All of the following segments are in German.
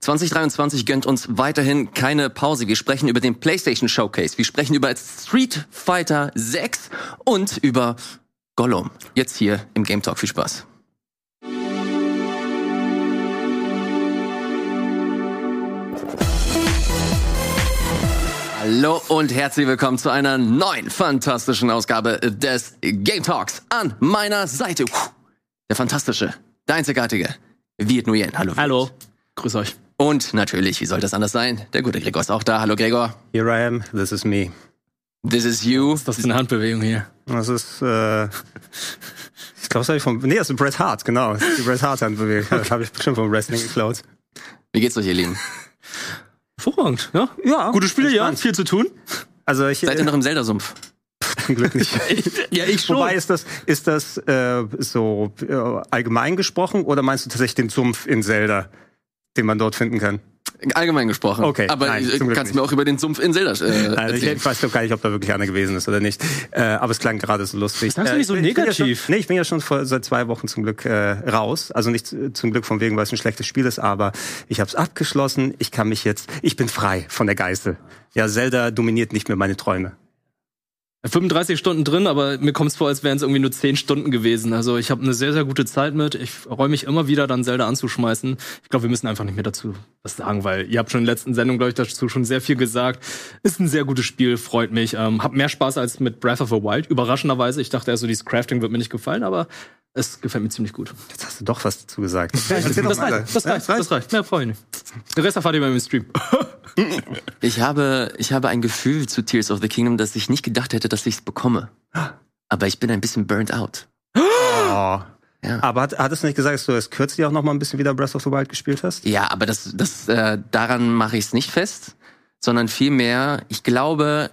2023 gönnt uns weiterhin keine Pause. Wir sprechen über den PlayStation Showcase. Wir sprechen über Street Fighter 6 und über Gollum. Jetzt hier im Game Talk. Viel Spaß. Hallo und herzlich willkommen zu einer neuen fantastischen Ausgabe des Game Talks. An meiner Seite der fantastische, der einzigartige Viet Nguyen. Hallo. Hallo. Grüß euch. Und natürlich, wie soll das anders sein? Der gute Gregor ist auch da. Hallo Gregor. Here I am. This is me. This is you. Was ist das für eine Handbewegung hier? Das ist, äh, ich glaube, das habe ich vom, nee, das ist Bret Hart, genau. Das ist die Bret Hart Handbewegung. Das habe ich bestimmt vom Wrestling geklaut. Wie geht's euch, ihr Lieben? Hervorragend, ja? Ja. Gute Spiele, ja. Viel zu tun. Also ich, Seid ihr noch im Zelda-Sumpf? zum Glück nicht. ja, ich Wobei ist das, ist das äh, so äh, allgemein gesprochen oder meinst du tatsächlich den Sumpf in Zelda, den man dort finden kann? Allgemein gesprochen. Okay, Aber nein, äh, kannst nicht. mir auch über den Sumpf in Zelda äh, Also ich, erzählen. ich weiß doch gar nicht, ob da wirklich einer gewesen ist oder nicht. Äh, aber es klang gerade so lustig. Sagst du Äh, nicht so ich bin- ich bin ja negativ? Schon, nee, ich bin ja schon vor, seit zwei Wochen zum Glück äh, raus. Also nicht äh, zum Glück von wegen, weil es ein schlechtes Spiel ist, aber ich habe es abgeschlossen. Ich kann mich jetzt, ich bin frei von der Geißel. Ja, Zelda dominiert nicht mehr meine Träume. 35 Stunden drin, aber mir kommt es vor, als wären es irgendwie nur 10 Stunden gewesen. Also ich habe eine sehr, sehr gute Zeit mit. Ich freue mich immer wieder, dann Zelda anzuschmeißen. Ich glaube, wir müssen einfach nicht mehr dazu was sagen, weil ihr habt schon in der letzten Sendung, glaube ich, dazu schon sehr viel gesagt. Ist ein sehr gutes Spiel, freut mich. Ähm, hab mehr Spaß als mit Breath of the Wild. Überraschenderweise. Ich dachte erst so, dieses Crafting wird mir nicht gefallen, aber es gefällt mir ziemlich gut. Jetzt hast du doch was dazu gesagt. Das reicht, das reicht, das reicht. Mehr freue ich nicht. Den Rest erfahrt ihr beim Stream. Ich habe, ich habe ein Gefühl zu Tears of the Kingdom, dass ich nicht gedacht hätte, dass ich es bekomme. Aber ich bin ein bisschen burnt out. Oh. Ja. Aber hat, hattest du nicht gesagt, dass du erst kürzlich auch noch mal ein bisschen wieder Breath of the Wild gespielt hast? Ja, aber das, das, äh, daran mache ich es nicht fest, sondern vielmehr, ich glaube,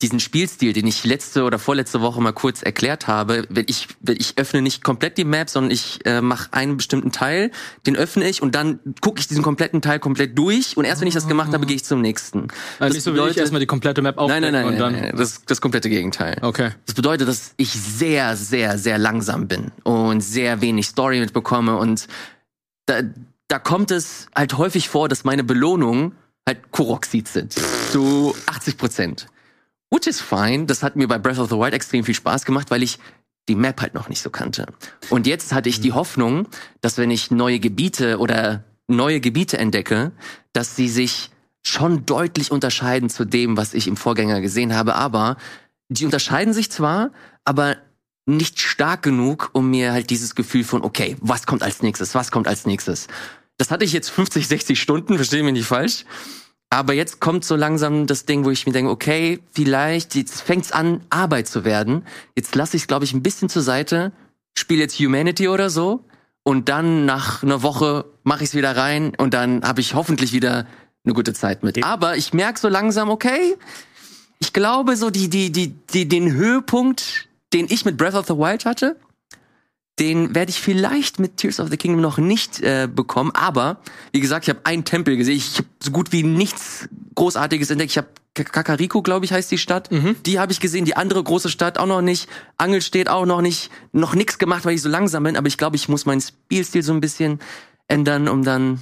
diesen Spielstil, den ich letzte oder vorletzte Woche mal kurz erklärt habe, wenn ich, wenn ich öffne nicht komplett die Map, sondern ich äh, mache einen bestimmten Teil, den öffne ich und dann gucke ich diesen kompletten Teil komplett durch und erst wenn ich das gemacht habe, gehe ich zum nächsten. Also nicht so wie ich erstmal die komplette Map nein, aufdecken nein, nein, und nein, dann. nein, das das komplette Gegenteil. Okay. Das bedeutet, dass ich sehr, sehr, sehr langsam bin und sehr wenig Story mitbekomme und da, da kommt es halt häufig vor, dass meine Belohnungen halt Koroxid sind. Zu 80 Prozent. Which is fine. Das hat mir bei Breath of the Wild extrem viel Spaß gemacht, weil ich die Map halt noch nicht so kannte. Und jetzt hatte ich die Hoffnung, dass wenn ich neue Gebiete oder neue Gebiete entdecke, dass sie sich schon deutlich unterscheiden zu dem, was ich im Vorgänger gesehen habe. Aber die unterscheiden sich zwar, aber nicht stark genug, um mir halt dieses Gefühl von, okay, was kommt als nächstes, was kommt als nächstes. Das hatte ich jetzt 50, 60 Stunden, verstehe mich nicht falsch. Aber jetzt kommt so langsam das Ding, wo ich mir denke, okay, vielleicht, jetzt fängt's an, Arbeit zu werden. Jetzt lasse ich es, glaube ich, ein bisschen zur Seite, spiele jetzt Humanity oder so und dann nach einer Woche mache ich es wieder rein und dann habe ich hoffentlich wieder eine gute Zeit mit. Aber ich merke so langsam, okay, ich glaube so die, die, die, die, den Höhepunkt, den ich mit Breath of the Wild hatte, den werde ich vielleicht mit Tears of the Kingdom noch nicht äh, bekommen. Aber wie gesagt, ich habe einen Tempel gesehen. Ich habe so gut wie nichts Großartiges entdeckt. Ich habe Kakariko, glaube ich, heißt die Stadt. Die habe ich gesehen. Die andere große Stadt auch noch nicht. Angel steht auch noch nicht. Noch nichts gemacht, weil ich so langsam bin. Aber ich glaube, ich muss meinen Spielstil so ein bisschen ändern, um dann,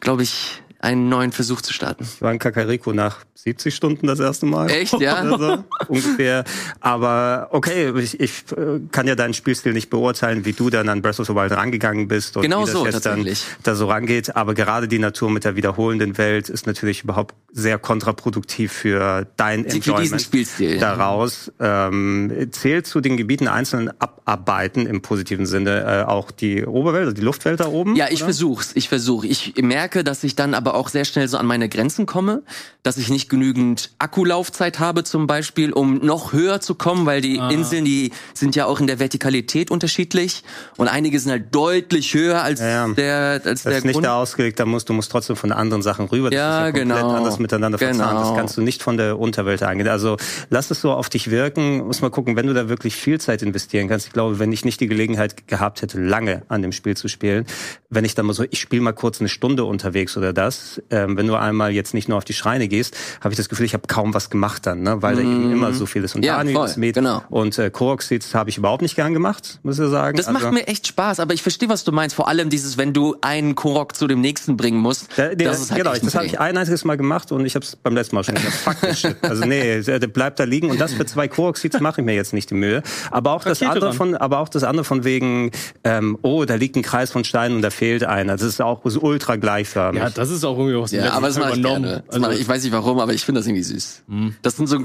glaube ich, einen neuen Versuch zu starten. Ich war in Kakariko nach 70 Stunden das erste Mal. Echt, ja? Oder so, ungefähr. Aber okay, ich, ich äh, kann ja deinen Spielstil nicht beurteilen, wie du dann an Breath of the Wild rangegangen bist und Genau wie das so, jetzt dann da so rangeht. Aber gerade die Natur mit der wiederholenden Welt ist natürlich überhaupt sehr kontraproduktiv für dein Für diesen Enjoyment Spielstil. daraus. Ähm, zählt zu den Gebieten einzeln abarbeiten im positiven Sinne äh, auch die Oberwelt, also die Luftwelt da oben? Ja, ich oder? versuch's. Ich versuche. Ich merke, dass ich dann aber auch sehr schnell so an meine Grenzen komme, dass ich nicht genügend Akkulaufzeit habe zum Beispiel, um noch höher zu kommen, weil die Inseln, die sind ja auch in der Vertikalität unterschiedlich und einige sind halt deutlich höher als Ja, ja. der als Das der ist nicht Grund. da ausgelegt, da musst du musst trotzdem von anderen Sachen rüber. Das Ja, ist ja komplett genau. anders miteinander Genau. verzahnt. Das kannst du nicht von der Unterwelt eingehen. Also lass es so auf dich wirken. Muss mal gucken, wenn du da wirklich viel Zeit investieren kannst. Ich glaube, wenn ich nicht die Gelegenheit gehabt hätte, lange an dem Spiel zu spielen, wenn ich dann mal so, ich spiele mal kurz eine Stunde unterwegs oder das, ähm, wenn du einmal jetzt nicht nur auf die Schreine gehst, habe ich das Gefühl, ich habe kaum was gemacht dann, ne? weil da eben immer so viel ist. Und Mhm. Ja, Daniel voll, ist mit genau. und äh, Koroxits habe ich überhaupt nicht gern gemacht, muss ich sagen. Das Also- macht mir echt Spaß, aber ich verstehe, was du meinst. Vor allem dieses, wenn du einen Korok zu dem nächsten bringen musst. Da, nee, das ist halt genau, das habe ich ein einziges Mal gemacht und ich habe es beim letzten Mal schon gesagt. Fuck this shit. Also nee, der, der bleibt da liegen und das für zwei Koroxids mache ich mir jetzt nicht die Mühe. Aber auch das andere von, aber auch das andere von wegen, ähm, oh, da liegt ein Kreis von Steinen und da fehlt einer. Das ist auch so ultra gleichförmig. Ja, das ist auch irgendwie aus dem Ja, aber das mache ich übernommen. gerne. Also, ich, weiß nicht warum, aber ich finde das irgendwie süß. Das sind so,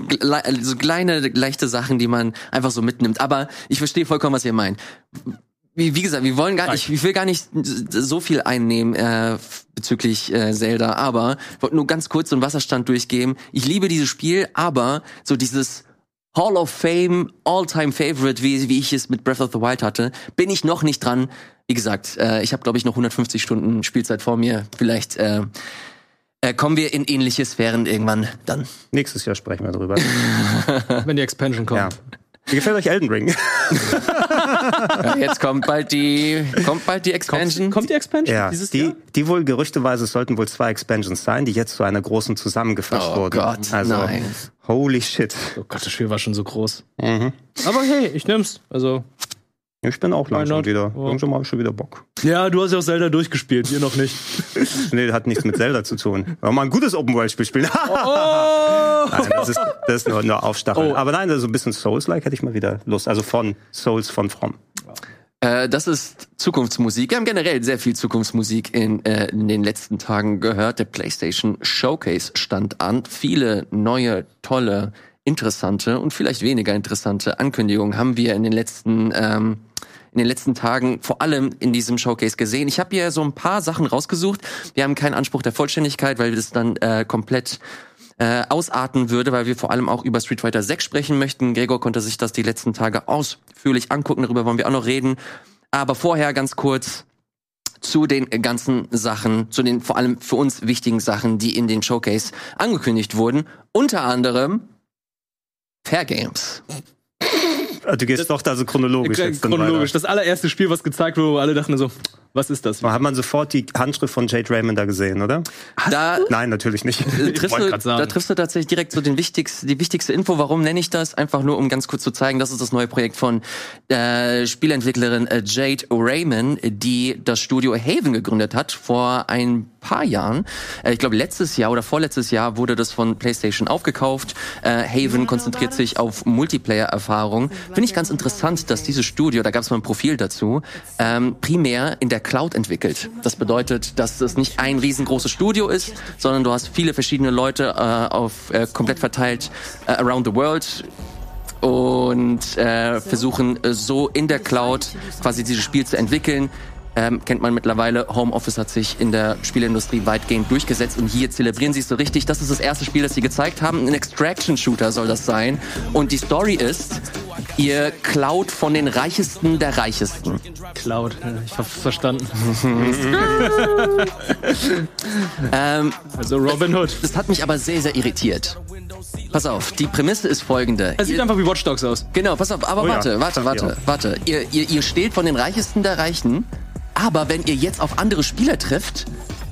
so kleine, leichte Sachen, die man einfach so mitnimmt. Aber ich verstehe vollkommen, was ihr meint. Wie, wie gesagt, wir wollen gar nicht, ich will gar nicht so viel einnehmen äh, bezüglich äh, Zelda, aber ich wollte nur ganz kurz so einen Wasserstand durchgeben. Ich liebe dieses Spiel, aber so dieses Hall of Fame, All-Time Favorite, wie, wie ich es mit Breath of the Wild hatte, bin ich noch nicht dran. Wie gesagt, äh, ich habe glaube ich noch 150 Stunden Spielzeit vor mir. Vielleicht äh, äh, kommen wir in ähnliche Sphären irgendwann dann. Nächstes Jahr sprechen wir drüber. wenn die Expansion kommt. ja. Wie gefällt euch Elden Ring? Ja, jetzt kommt bald die, kommt bald die Expansion. Kommt die Expansion Ja, dieses die, Jahr? die wohl gerüchteweise es sollten wohl zwei Expansions sein, die jetzt zu einer großen zusammengefasst Oh wurden. Gott, also, nein. holy shit. Oh Gott, das Spiel war schon so groß. Mhm. Aber hey, ich nehm's. Also, Ich bin auch langsam wieder. Ja. Langsam habe ich schon wieder Bock. ja, du hast ja auch Zelda durchgespielt, ihr noch nicht. Nee, hat nichts mit Zelda zu tun. Wollen wir mal ein gutes Open-World-Spiel spielen? Oh! Nein, das ist, das ist nur, nur Aufstacheln. Oh. Aber nein, so ein bisschen Souls-like hätte ich mal wieder Lust. Also von Souls von From. Äh, das ist Zukunftsmusik. Wir haben generell sehr viel Zukunftsmusik in, äh, in den letzten Tagen gehört. Der PlayStation Showcase stand an. Viele neue, tolle, interessante und vielleicht weniger interessante Ankündigungen haben wir in den letzten ähm, in den letzten Tagen vor allem in diesem Showcase gesehen. Ich habe hier so ein paar Sachen rausgesucht. Wir haben keinen Anspruch der Vollständigkeit, weil das dann äh, komplett äh, ausarten würde, weil wir vor allem auch über Street Fighter 6 sprechen möchten. Gregor konnte sich das die letzten Tage ausführlich angucken, darüber wollen wir auch noch reden. Aber vorher ganz kurz zu den ganzen Sachen, zu den vor allem für uns wichtigen Sachen, die in den Showcase angekündigt wurden. Unter anderem Fair Games. Ah, Du gehst doch da so chronologisch jetzt dann Chronologisch. Das allererste Spiel, was gezeigt wurde, wo alle dachten so, was ist das? Hat man sofort die Handschrift von Jade Raymond da gesehen, oder? Da Nein, natürlich nicht. äh, triffst du, da triffst du tatsächlich direkt so den wichtigsten, die wichtigste Info. Warum nenne ich das? Einfach nur, um ganz kurz zu zeigen, das ist das neue Projekt von äh, Spielentwicklerin äh, Jade Raymond, die das Studio Haven gegründet hat vor ein paar Jahren. Äh, ich glaube, letztes Jahr oder vorletztes Jahr wurde das von PlayStation aufgekauft. Äh, Haven konzentriert sich auf Multiplayer-Erfahrung. Finde ich ganz interessant, dass dieses Studio, da gab es mal ein Profil dazu, ähm, primär in der Cloud entwickelt. Das bedeutet, dass es nicht ein riesengroßes Studio ist, sondern du hast viele verschiedene Leute äh, auf äh, komplett verteilt äh, around the world und äh, versuchen äh, so in der Cloud quasi dieses Spiel zu entwickeln. Ähm, kennt man mittlerweile, Homeoffice hat sich in der Spielindustrie weitgehend durchgesetzt und hier zelebrieren sie es so richtig. Das ist das erste Spiel, das sie gezeigt haben. Ein Extraction-Shooter soll das sein. Und die Story ist, ihr klaut von den Reichesten der Reichesten. Ja, Ich hab's verstanden. Ähm, Also Robin Hood. das hat mich aber sehr, sehr irritiert. Pass auf, die Prämisse ist folgende. Es sieht Ihr- einfach wie Watch Dogs aus. Genau, pass auf, aber Oh ja. warte, warte, warte, Ja. warte. Ihr, ihr, ihr steht von den Reichesten der Reichen, aber wenn ihr jetzt auf andere Spieler trifft,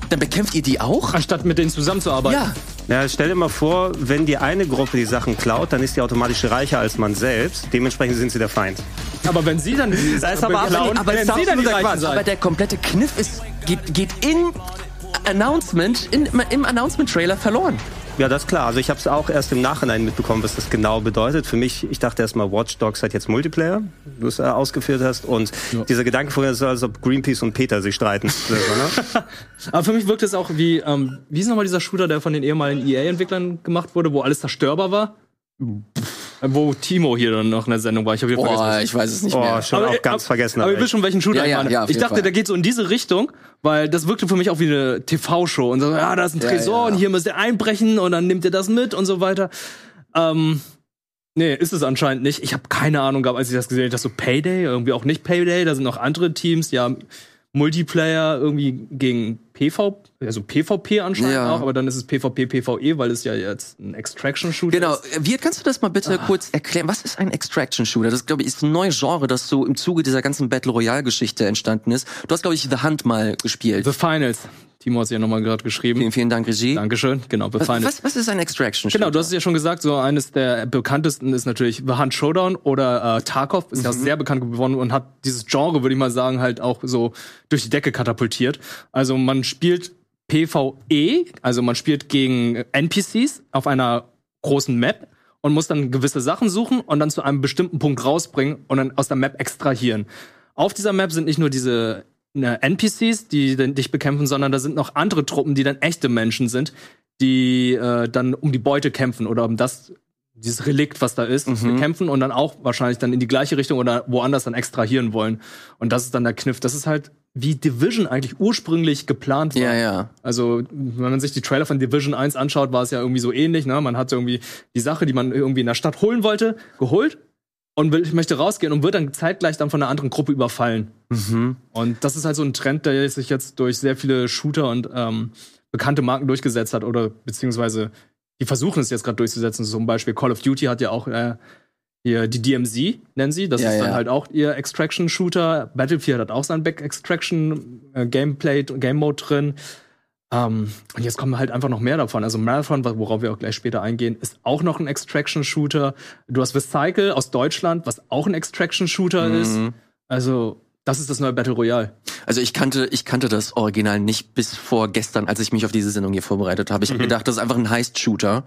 dann bekämpft ihr die auch? Anstatt mit denen zusammenzuarbeiten. Ja. Ja, stell dir mal vor, wenn die eine Gruppe die Sachen klaut, dann ist die automatisch reicher als man selbst. Dementsprechend sind sie der Feind. Aber wenn sie dann die Da ist aber klauen, aber wenn sie dann die Reichen sein. Aber der komplette Kniff ist, geht, geht in Announcement, in, im Announcement-Trailer verloren. Ja, das ist klar. Also ich habe es auch erst im Nachhinein mitbekommen, was das genau bedeutet. Für mich, ich dachte erstmal, Watch Dogs hat jetzt Multiplayer, du es äh, ausgeführt hast. Und dieser Gedanke vorher ist, als ob Greenpeace und Peter sich streiten. Ne? Aber für mich wirkt es auch wie, ähm, wie ist nochmal dieser Shooter, der von den ehemaligen EA-Entwicklern gemacht wurde, wo alles zerstörbar war? Äh, Wo Timo hier dann noch in der Sendung war. Ich habe wieder vergessen. Boah, ich weiß es nicht Oh, mehr. schon auch äh, ganz ab- vergessen. Aber ihr aber wisst schon, welchen Shooter Ja, ich meine. ja, ich dachte, Fall. der geht so in diese Richtung, weil das wirkte für mich auch wie eine TV-Show. Und so, ja, da ist ein Tresor ja. und hier müsst ihr einbrechen und dann nimmt ihr das mit und so weiter. Ähm, nee, ist es anscheinend nicht. Ich habe keine Ahnung gehabt, als ich das gesehen habe. Ich dachte so, Payday, irgendwie auch nicht Payday, da sind noch andere Teams, ja, Multiplayer irgendwie gegen PV, also PvP anscheinend Ja. auch, aber dann ist es PvP, PvE, weil es ja jetzt ein Extraction-Shooter Genau, ist. wie kannst du das mal bitte kurz erklären? Was ist ein Extraction Shooter? Das glaube ich ist ein neues Genre, das so im Zuge dieser ganzen Battle Royale Geschichte entstanden ist. Du hast glaube ich The Hunt mal gespielt. The Finals. Timo hat es ja nochmal gerade geschrieben. vielen, vielen Dank Regie. Dankeschön. Genau, The Was, was, was ist ein Extraction? Genau, du hast es ja schon gesagt, so eines der bekanntesten ist natürlich The Hunt Showdown oder äh, Tarkov, ist ja sehr bekannt geworden und hat dieses Genre, würde ich mal sagen, halt auch so durch die Decke katapultiert. Also man spielt PvE, also man spielt gegen NPCs auf einer großen Map und muss dann gewisse Sachen suchen und dann zu einem bestimmten Punkt rausbringen und dann aus der Map extrahieren. Auf dieser Map sind nicht nur diese NPCs, die den- dich bekämpfen, sondern da sind noch andere Truppen, die dann echte Menschen sind, die äh, dann um die Beute kämpfen oder um das dieses Relikt, was da ist, kämpfen und dann auch wahrscheinlich dann in die gleiche Richtung oder woanders dann extrahieren wollen. Und das ist dann der Kniff. Das ist halt wie Division eigentlich ursprünglich geplant war. ja, ja. Also, wenn man sich die Trailer von Division 1 anschaut, war es ja irgendwie so ähnlich. Ne? Man hat irgendwie die Sache, die man irgendwie in der Stadt holen wollte, geholt und will, möchte rausgehen und wird dann zeitgleich dann von einer anderen Gruppe überfallen. Mhm. Und das ist halt so ein Trend, der sich jetzt durch sehr viele Shooter und ähm, bekannte Marken durchgesetzt hat oder beziehungsweise die versuchen es jetzt gerade durchzusetzen. Zum Beispiel Call of Duty hat ja auch äh, hier die DMZ, nennen sie. Das Ja, ist dann ja. halt auch ihr Extraction-Shooter. Battlefield hat auch sein Back-Extraction-Gameplay, Game-Mode drin. Ähm, und jetzt kommen halt einfach noch mehr davon. Also Marathon, worauf wir auch gleich später eingehen, ist auch noch ein Extraction-Shooter. Du hast Recycle aus Deutschland, was auch ein Extraction-Shooter Mhm. ist. Also, das ist das neue Battle Royale. Also ich kannte, ich kannte das Original nicht bis vor gestern, als ich mich auf diese Sendung hier vorbereitet habe. Ich habe gedacht, das ist einfach ein Heist-Shooter.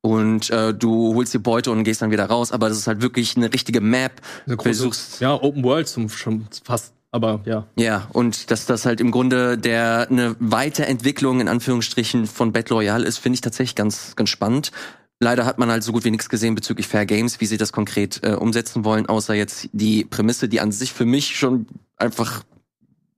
Und äh, du holst die Beute und gehst dann wieder raus, aber das ist halt wirklich eine richtige Map. Eine große, Versuchst, ja, Open World zum, schon fast, aber ja. ja, und dass das halt im Grunde der eine Weiterentwicklung in Anführungsstrichen von Battle Royale ist, finde ich tatsächlich ganz, ganz spannend. Leider hat man halt so gut wie nichts gesehen bezüglich Fair Games, wie sie das konkret äh, umsetzen wollen, außer jetzt die Prämisse, die an sich für mich schon einfach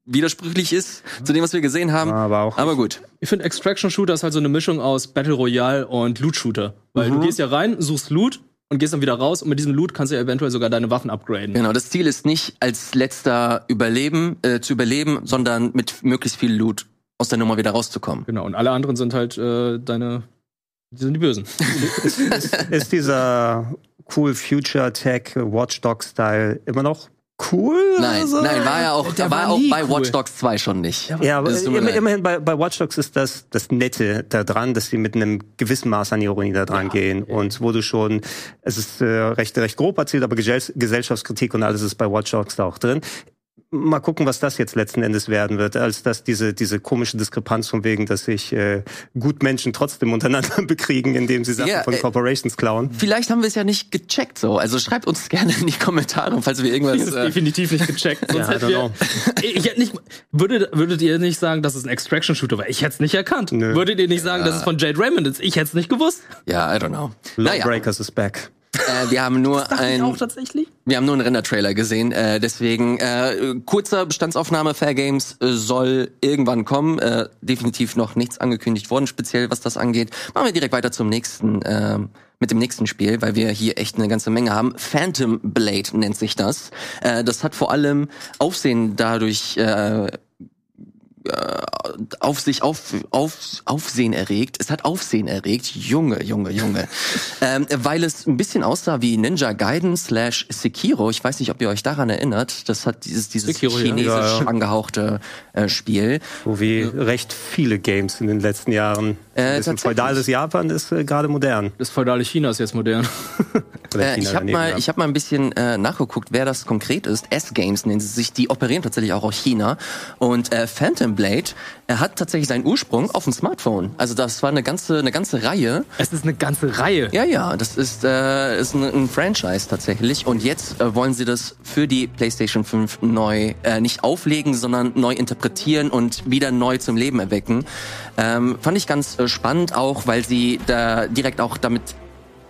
widersprüchlich ist zu dem, was wir gesehen haben. Aber auch Aber gut. Ich finde Extraction Shooter ist halt so eine Mischung aus Battle Royale und Loot Shooter. Weil du gehst ja rein, suchst Loot und gehst dann wieder raus und mit diesem Loot kannst du ja eventuell sogar deine Waffen upgraden. Genau, das Ziel ist nicht als letzter überleben, äh, zu überleben, sondern mit möglichst viel Loot aus der Nummer wieder rauszukommen. Genau, und alle anderen sind halt äh, deine, die sind die Bösen. ist dieser cool Future Tech Watchdog Style immer noch cool? Nein, Also- nein, war ja auch, Der war war auch bei cool. Watch Dogs 2 schon nicht. Ja, aber immer, immerhin bei, bei Watch Dogs ist das das Nette daran, dass sie mit einem gewissen Maß an Ironie da dran gehen und wo du schon, es ist äh, recht recht grob erzählt, aber Gesell Gesellschaftskritik und alles ist bei Watch Dogs da auch drin. Mal gucken, was das jetzt letzten Endes werden wird, als dass diese diese komische Diskrepanz von wegen, dass sich äh, Gutmenschen trotzdem untereinander bekriegen, indem sie Sachen Ja, von äh, Corporations klauen. Vielleicht haben wir es ja nicht gecheckt so. Also schreibt uns gerne in die Kommentare, falls wir Das irgendwas. ist Äh, definitiv nicht gecheckt. Sonst Ja, I hätten don't wir, know. ich hätte nicht, würdet, würdet ihr nicht sagen, dass es ein Extraction-Shooter war? Ich hätte es nicht erkannt. Nö. Würdet ihr nicht sagen, dass es von Jade Raymond ist? Ich hätte es nicht gewusst. ja, I don't know. Naja, Lawbreakers is back. Äh, wir haben nur ein, auch tatsächlich. wir haben nur einen Render-Trailer gesehen. Äh, deswegen äh, kurzer Bestandsaufnahme. Fair Games äh, soll irgendwann kommen. Äh, definitiv noch nichts angekündigt worden, speziell was das angeht. Machen wir direkt weiter zum nächsten. ähm, mit dem nächsten Spiel, weil wir hier echt eine ganze Menge haben. Phantom Blade nennt sich das. Äh, das hat vor allem Aufsehen dadurch äh, auf sich auf, auf, Aufsehen erregt. Es hat Aufsehen erregt. Junge, Junge, Junge. ähm, weil es ein bisschen aussah wie Ninja Gaiden slash Sekiro. Ich weiß nicht, ob ihr euch daran erinnert. Das hat dieses, dieses Sekiro, chinesisch Ja, ja. angehauchte äh, Spiel. So wie recht viele Games in den letzten Jahren. Äh, tatsächlich. feudales Japan ist äh, gerade modern. Das feudale China ist jetzt modern. Oder Äh, China ich habe mal, ja. ich hab mal ein bisschen äh, nachgeguckt, wer das konkret ist. S-Games nennen sie sich. Die operieren tatsächlich auch aus China. Und äh, Phantom Blade, er hat tatsächlich seinen Ursprung auf dem Smartphone. Also das war eine ganze, eine ganze Reihe. Es ist eine ganze Reihe. Ja, ja, das ist, äh, ist ein, ein Franchise tatsächlich. Und jetzt äh, wollen sie das für die PlayStation 5 neu, äh, nicht auflegen, sondern neu interpretieren und wieder neu zum Leben erwecken. Ähm, fand ich ganz äh, spannend auch, weil sie da direkt auch damit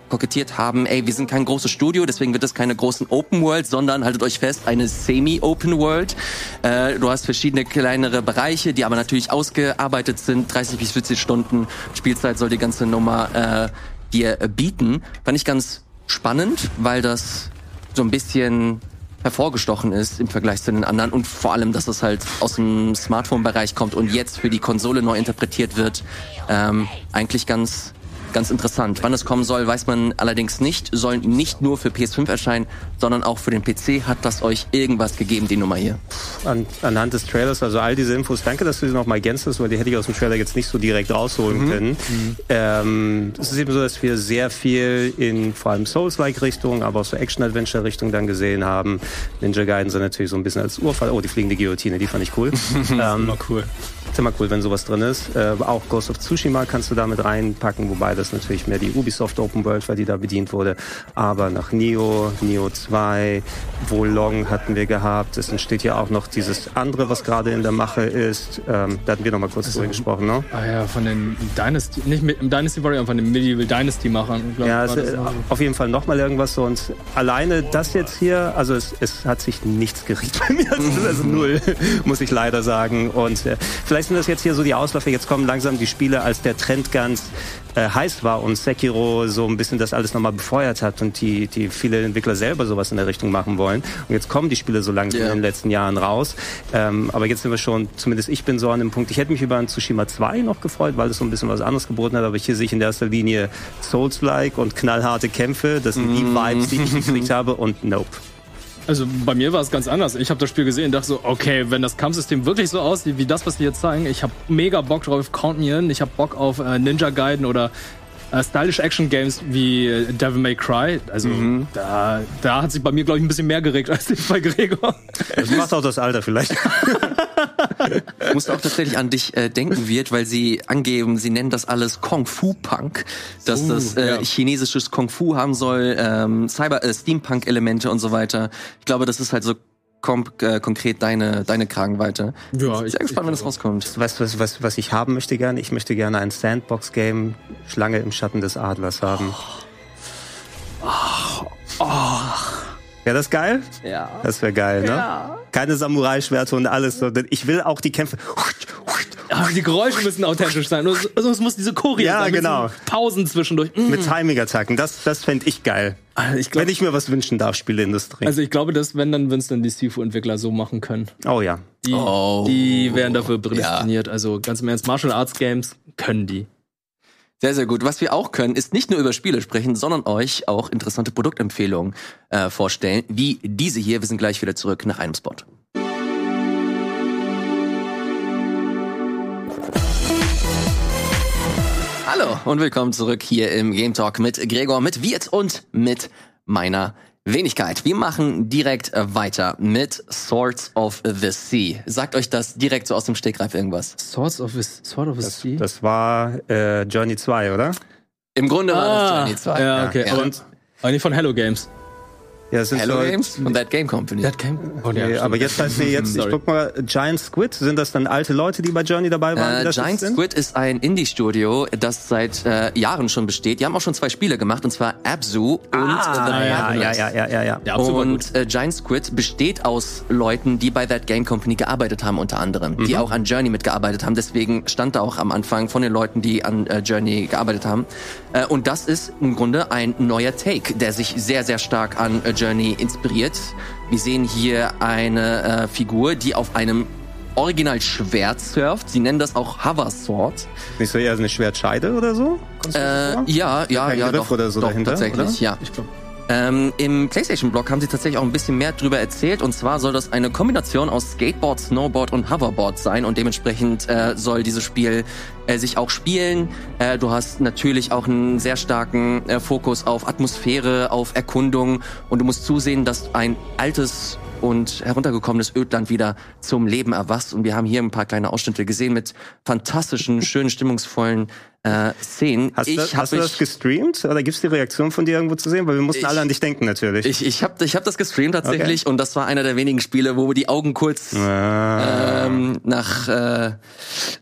kokettiert haben, ey, wir sind kein großes Studio, deswegen wird es keine großen Open World, sondern haltet euch fest, eine Semi-Open World. Äh, du hast verschiedene kleinere Bereiche, die aber natürlich ausgearbeitet sind, 30 bis 40 Stunden Spielzeit soll die ganze Nummer äh, dir bieten. Fand ich ganz spannend, weil das so ein bisschen hervorgestochen ist im Vergleich zu den anderen und vor allem, dass es halt aus dem Smartphone-Bereich kommt und jetzt für die Konsole neu interpretiert wird, ähm, eigentlich ganz ganz interessant. Wann es kommen soll, weiß man allerdings nicht. Soll nicht nur für PS5 erscheinen, sondern auch für den PC. Hat das euch irgendwas gegeben, die Nummer hier? An, anhand des Trailers, also all diese Infos, danke, dass du sie nochmal ergänzt weil die hätte ich aus dem Trailer jetzt nicht so direkt rausholen mhm. können. Mhm. Ähm, es ist eben so, dass wir sehr viel in vor allem Souls-like-Richtung, aber auch so Action-Adventure-Richtung dann gesehen haben. Ninja Gaiden sind natürlich so ein bisschen als Urfall. Oh, die fliegende Guillotine, die fand ich cool. ähm, immer cool. Ist immer cool, wenn sowas drin ist. Äh, auch Ghost of Tsushima kannst du damit reinpacken, wobei das natürlich mehr die Ubisoft Open World war, die da bedient wurde. Aber nach Neo, Neo 2, Wolong hatten wir gehabt. Es entsteht ja auch noch dieses andere, was gerade in der Mache ist. Ähm, da hatten wir noch mal kurz also, drüber gesprochen, ne? Ah ja, von den Dynasty, nicht mit dem Dynasty Warrior, von den Medieval Dynasty Machern. Ja, es, äh, auf jeden Fall noch mal irgendwas so. Und alleine das jetzt hier, also es, es hat sich nichts geriet bei mir. Also, also null, muss ich leider sagen. Und äh, vielleicht sind das jetzt hier so die Ausläufe. Jetzt kommen langsam die Spiele, als der Trend ganz äh, heiß war und Sekiro so ein bisschen das alles nochmal befeuert hat und die, die viele Entwickler selber sowas in der Richtung machen wollen. Und jetzt kommen die Spiele so langsam yeah. in den letzten Jahren raus. Ähm, aber jetzt sind wir schon, zumindest ich bin so an dem Punkt, ich hätte mich über ein Tsushima 2 noch gefreut, weil es so ein bisschen was anderes geboten hat, aber hier sehe ich in erster Linie Souls-like und knallharte Kämpfe. Das sind die mhm. Vibes, die ich gekriegt habe und nope. Also bei mir war es ganz anders. Ich habe das Spiel gesehen und dachte so, okay, wenn das Kampfsystem wirklich so aussieht wie das, was wir jetzt zeigen, ich habe mega Bock drauf, Count Me In, ich habe Bock auf äh, Ninja Gaiden oder äh, stylish Action Games wie äh, Devil May Cry. Also mhm. da, da hat sich bei mir, glaube ich, ein bisschen mehr geregt als bei Gregor. Das macht auch das Alter vielleicht. ich musste auch tatsächlich an dich äh, denken wird, weil sie angeben, sie nennen das alles Kung Fu Punk, dass uh, das äh, ja. chinesisches Kung Fu haben soll, ähm, Cyber äh, Steampunk Elemente und so weiter. Ich glaube, das ist halt so kom äh, konkret deine, deine Kragenweite. Ja, ich, Sehr gespannt, wenn das rauskommt. Weißt du, was, was, was ich haben möchte gerne? Ich möchte gerne ein Sandbox-Game Schlange im Schatten des Adlers haben. Oh. Oh. Oh. Ja, das geil? Ja. Das wäre geil, ne? Ja. Keine Samurai-Schwerter und alles. So. Ich will auch die Kämpfe. Ach, die Geräusche müssen authentisch sein. Also es muss diese Choreo ja, sein. genau. Pausen zwischendurch. Mm. Mit Timing-Attacken. Das, das fände ich geil. Also ich glaub, wenn ich mir was wünschen darf, Spieleindustrie. Also ich glaube, dass wenn dann, wenn es dann die Sifu-Entwickler so machen können. Oh ja. Die, oh. die wären dafür prädestiniert. Ja. Also ganz im Ernst, Martial Arts Games können die. Sehr, sehr gut. Was wir auch können, ist nicht nur über Spiele sprechen, sondern euch auch interessante Produktempfehlungen äh, vorstellen, wie diese hier. Wir sind gleich wieder zurück nach einem Spot. Hallo und willkommen zurück hier im Game Talk mit Gregor, mit Wirt und mit meiner Wenigkeit. Wir machen direkt weiter mit Swords of the Sea. Sagt euch das direkt so aus dem Stegreif irgendwas? Swords of the, Sword of the das, Sea? Das war äh, Journey 2, oder? Im Grunde ah, war das ah, Journey 2. Ja, okay. Ja. Und, aber nicht von Hello Games. Ja, sind Hello so Games von That Game Company. That Game? Oh, nee, aber jetzt heißt sie jetzt, ich guck mal, Giant Squid, sind das dann alte Leute, die bei Journey dabei waren? Äh, Giant Squid ist ein Indie-Studio, das seit äh, Jahren schon besteht. Die haben auch schon zwei Spiele gemacht, und zwar Abzu und ah, The ja, ja, ja, ja, ja, ja. ja und äh, Giant Squid besteht aus Leuten, die bei That Game Company gearbeitet haben, unter anderem, mhm. die auch an Journey mitgearbeitet haben. Deswegen stand da auch am Anfang von den Leuten, die an äh, Journey gearbeitet haben. Äh, und das ist im Grunde ein neuer Take, der sich sehr, sehr stark an äh, Journey inspiriert. Wir sehen hier eine äh, Figur, die auf einem Original Schwert surft. Sie nennen das auch Hover Sword. Nicht so eher eine Schwertscheide oder so? Äh, ja, ja, Kein ja, Griff doch, oder so doch, dahinter, tatsächlich, oder? ja. Ich glaube. Ähm, Im PlayStation-Blog haben sie tatsächlich auch ein bisschen mehr drüber erzählt. Und zwar soll das eine Kombination aus Skateboard, Snowboard und Hoverboard sein. Und dementsprechend äh, soll dieses Spiel äh, sich auch spielen. Äh, du hast natürlich auch einen sehr starken äh, Fokus auf Atmosphäre, auf Erkundung. Und du musst zusehen, dass ein altes und heruntergekommenes Ödland wieder zum Leben erwachst. Und wir haben hier ein paar kleine Ausschnitte gesehen mit fantastischen, schönen, stimmungsvollen äh, Szenen. Hast, ich, hast du das gestreamt oder gibt's die Reaktion von dir irgendwo zu sehen? Weil wir mussten ich, alle an dich denken natürlich. Ich, ich habe ich hab das gestreamt tatsächlich okay. und das war einer der wenigen Spiele, wo die Augen kurz ah. ähm, nach äh,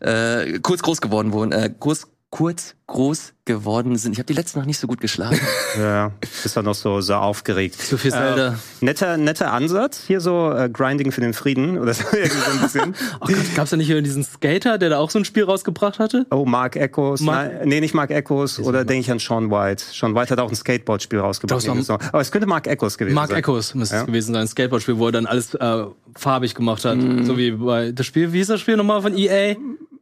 äh, kurz groß geworden wurden, äh, kurz kurz, groß geworden sind. Ich habe die letzte Nacht nicht so gut geschlafen. Ja, ist doch noch so, so aufgeregt. Zu viel Zelda. Äh, netter, netter Ansatz. Hier so äh, Grinding für den Frieden oder so, irgendwie so ein bisschen. Oh Gott, gab's da nicht hier diesen Skater, der da auch so ein Spiel rausgebracht hatte? Oh, Mark Echoes. Mark- Nein, nee, nicht Mark Echoes. Oder denke ich an Sean White. Sean White hat auch ein Skateboard-Spiel rausgebracht. Irgendwie so. Aber es könnte Mark Echoes gewesen Mark sein. Echoes müsste Ja. es gewesen sein, ein Skateboard-Spiel, wo er dann alles äh, farbig gemacht hat. So wie bei das Spiel, wie hieß das Spiel nochmal von EA?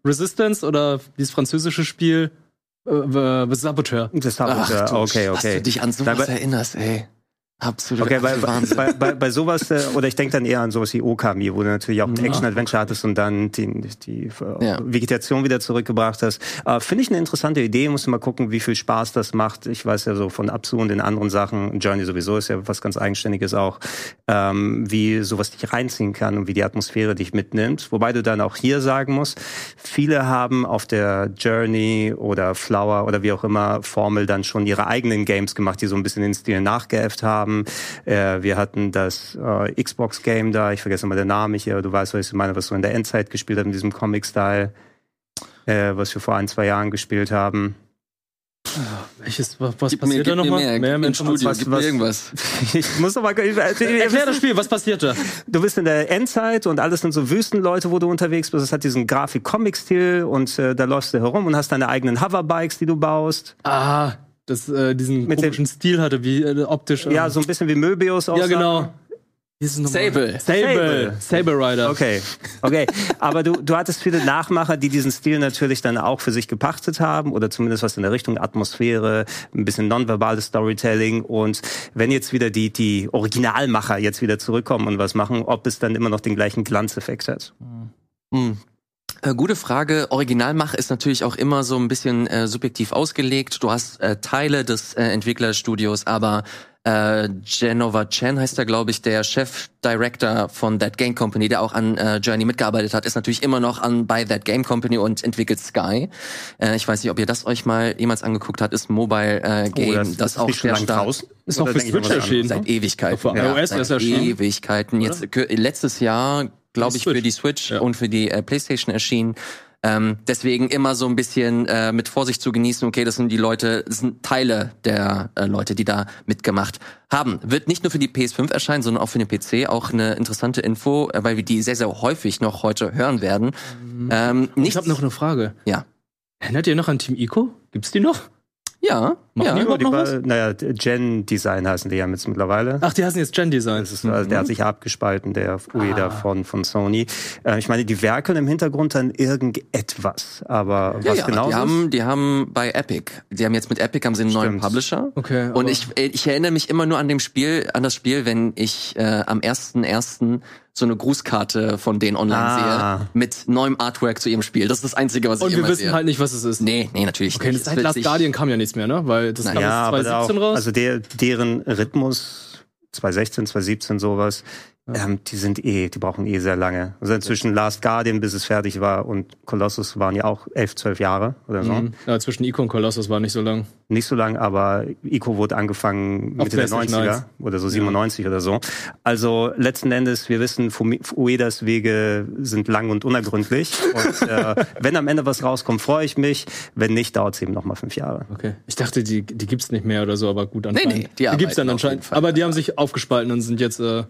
Resistance oder dieses französische Spiel? Äh, äh, The Saboteur. Das ich, Ach, du, okay, Dass okay. du dich an sowas Dabei- erinnerst, ey. Absolut. Okay, bei, bei, bei, bei, sowas, äh, oder ich denke dann eher an sowas wie Okami, wo du natürlich auch ein Ja. Action-Adventure hattest und dann die, die äh, Ja. Vegetation wieder zurückgebracht hast. Äh, Finde ich eine interessante Idee, musst du mal gucken, wie viel Spaß das macht. Ich weiß ja so von Absu und den anderen Sachen, Journey sowieso ist ja was ganz Eigenständiges auch, ähm, wie sowas dich reinziehen kann und wie die Atmosphäre dich mitnimmt. Wobei du dann auch hier sagen musst, viele haben auf der Journey oder Flower oder wie auch immer Formel dann schon ihre eigenen Games gemacht, die so ein bisschen den Stil nachgeäfft haben. Äh, wir hatten das äh, Xbox-Game da, ich vergesse mal den Namen hier, du weißt, was ich meine, was so in der Endzeit gespielt hat, in diesem Comic-Style, äh, was wir vor ein, zwei Jahren gespielt haben. Welches, was, was Gib mir, passiert da mir nochmal? mehr, im Studio, was- was- mir irgendwas. Ich muss noch mal, ich, Erklär das Spiel, was passiert da? du bist in der Endzeit und alles sind so Wüstenleute, wo du unterwegs bist. Es hat diesen Grafik-Comic-Stil und äh, da läufst du herum und hast deine eigenen Hoverbikes, die du baust. Ah, das äh, diesen Mit komischen Stil hatte, wie äh, optisch. Ja, ähm, so ein bisschen wie Möbius ja aussah. genau. Nochmal? Sable. Sable. Sable Rider. Okay, okay. Aber du, du hattest viele Nachmacher, die diesen Stil natürlich dann auch für sich gepachtet haben oder zumindest was in der Richtung Atmosphäre, ein bisschen nonverbales Storytelling. Und wenn jetzt wieder die, die Originalmacher jetzt wieder zurückkommen und was machen, ob es dann immer noch den gleichen Glanzeffekt hat. Hm. Äh, gute Frage. Originalmache ist natürlich auch immer so ein bisschen äh, subjektiv ausgelegt. Du hast äh, Teile des äh, Entwicklerstudios, aber äh, Genova Chen heißt er, glaube ich, der Chef-Director von That Game Company, der auch an äh, Journey mitgearbeitet hat, ist natürlich immer noch an bei That Game Company und entwickelt Sky. Äh, ich weiß nicht, ob ihr das euch mal jemals angeguckt habt, ist ein Mobile äh, Game, das, Oh, ist auch nicht schon sehr stark draußen. Ist auch für Switch erschienen. Seit Ewigkeiten. Für iOS seit ist erschienen. Ewigkeiten. Jetzt letztes Jahr, glaube ich, für die Switch Ja. und für die äh, PlayStation erschienen. Ähm, deswegen immer so ein bisschen äh, mit Vorsicht zu genießen. Okay, das sind die Leute, das sind Teile der äh, Leute, die da mitgemacht haben. Wird nicht nur für die PS5 erscheinen, sondern auch für den PC. Auch eine interessante Info, äh, weil wir die sehr, sehr häufig noch heute hören werden. Ähm, Mhm. Ich nichts- habe noch eine Frage. Ja. Erinnert ihr noch an Team Ico? Gibt's die noch? Ja, Machen ja. die überhaupt Die noch was? naja, Gen Design heißen die ja jetzt mittlerweile. Ach, die heißen jetzt Gen Design. Das ist, also der hat sich abgespalten, der Ueda Ah. von, von Sony. Äh, ich meine, die werkeln im Hintergrund dann irgendetwas, aber Ja, was ja, genau die ist? haben, die haben bei Epic, die haben jetzt mit Epic haben sie einen neuen Stimmt. Publisher. Okay, Und ich, ich erinnere mich immer nur an dem Spiel, an das Spiel, wenn ich äh, am 1.1. so eine Grußkarte von denen online Ah. sehe mit neuem Artwork zu ihrem Spiel. Das ist das Einzige, was Und ich wir immer wissen sehe. halt nicht, was es ist. nee, nee, natürlich Okay, nicht. wird Last Guardian kam ja nichts mehr, ne? Weil das kam ja, jetzt aber da 2017 auch, raus. also der, deren Rhythmus 2016, 2017 sowas, ähm, die sind eh, die brauchen eh sehr lange. Also zwischen Last Guardian, bis es fertig war und Colossus waren ja auch elf, zwölf Jahre oder so. Mhm. Ja, zwischen Ico und Colossus war nicht so lang. Nicht so lang, aber Ico wurde angefangen Auf Mitte der PlayStation 90er 1. oder so 97 oder so. Also letzten Endes, wir wissen, Uedas Wege sind lang und unergründlich. und äh, wenn am Ende was rauskommt, freue ich mich. Wenn nicht, dauert es eben noch mal fünf Jahre. Okay. Ich dachte, die, die gibt's nicht mehr oder so, aber gut, nee, anscheinend. die die gibt's dann anscheinend. Fall. Aber die haben sich aufgespalten und sind jetzt, äh,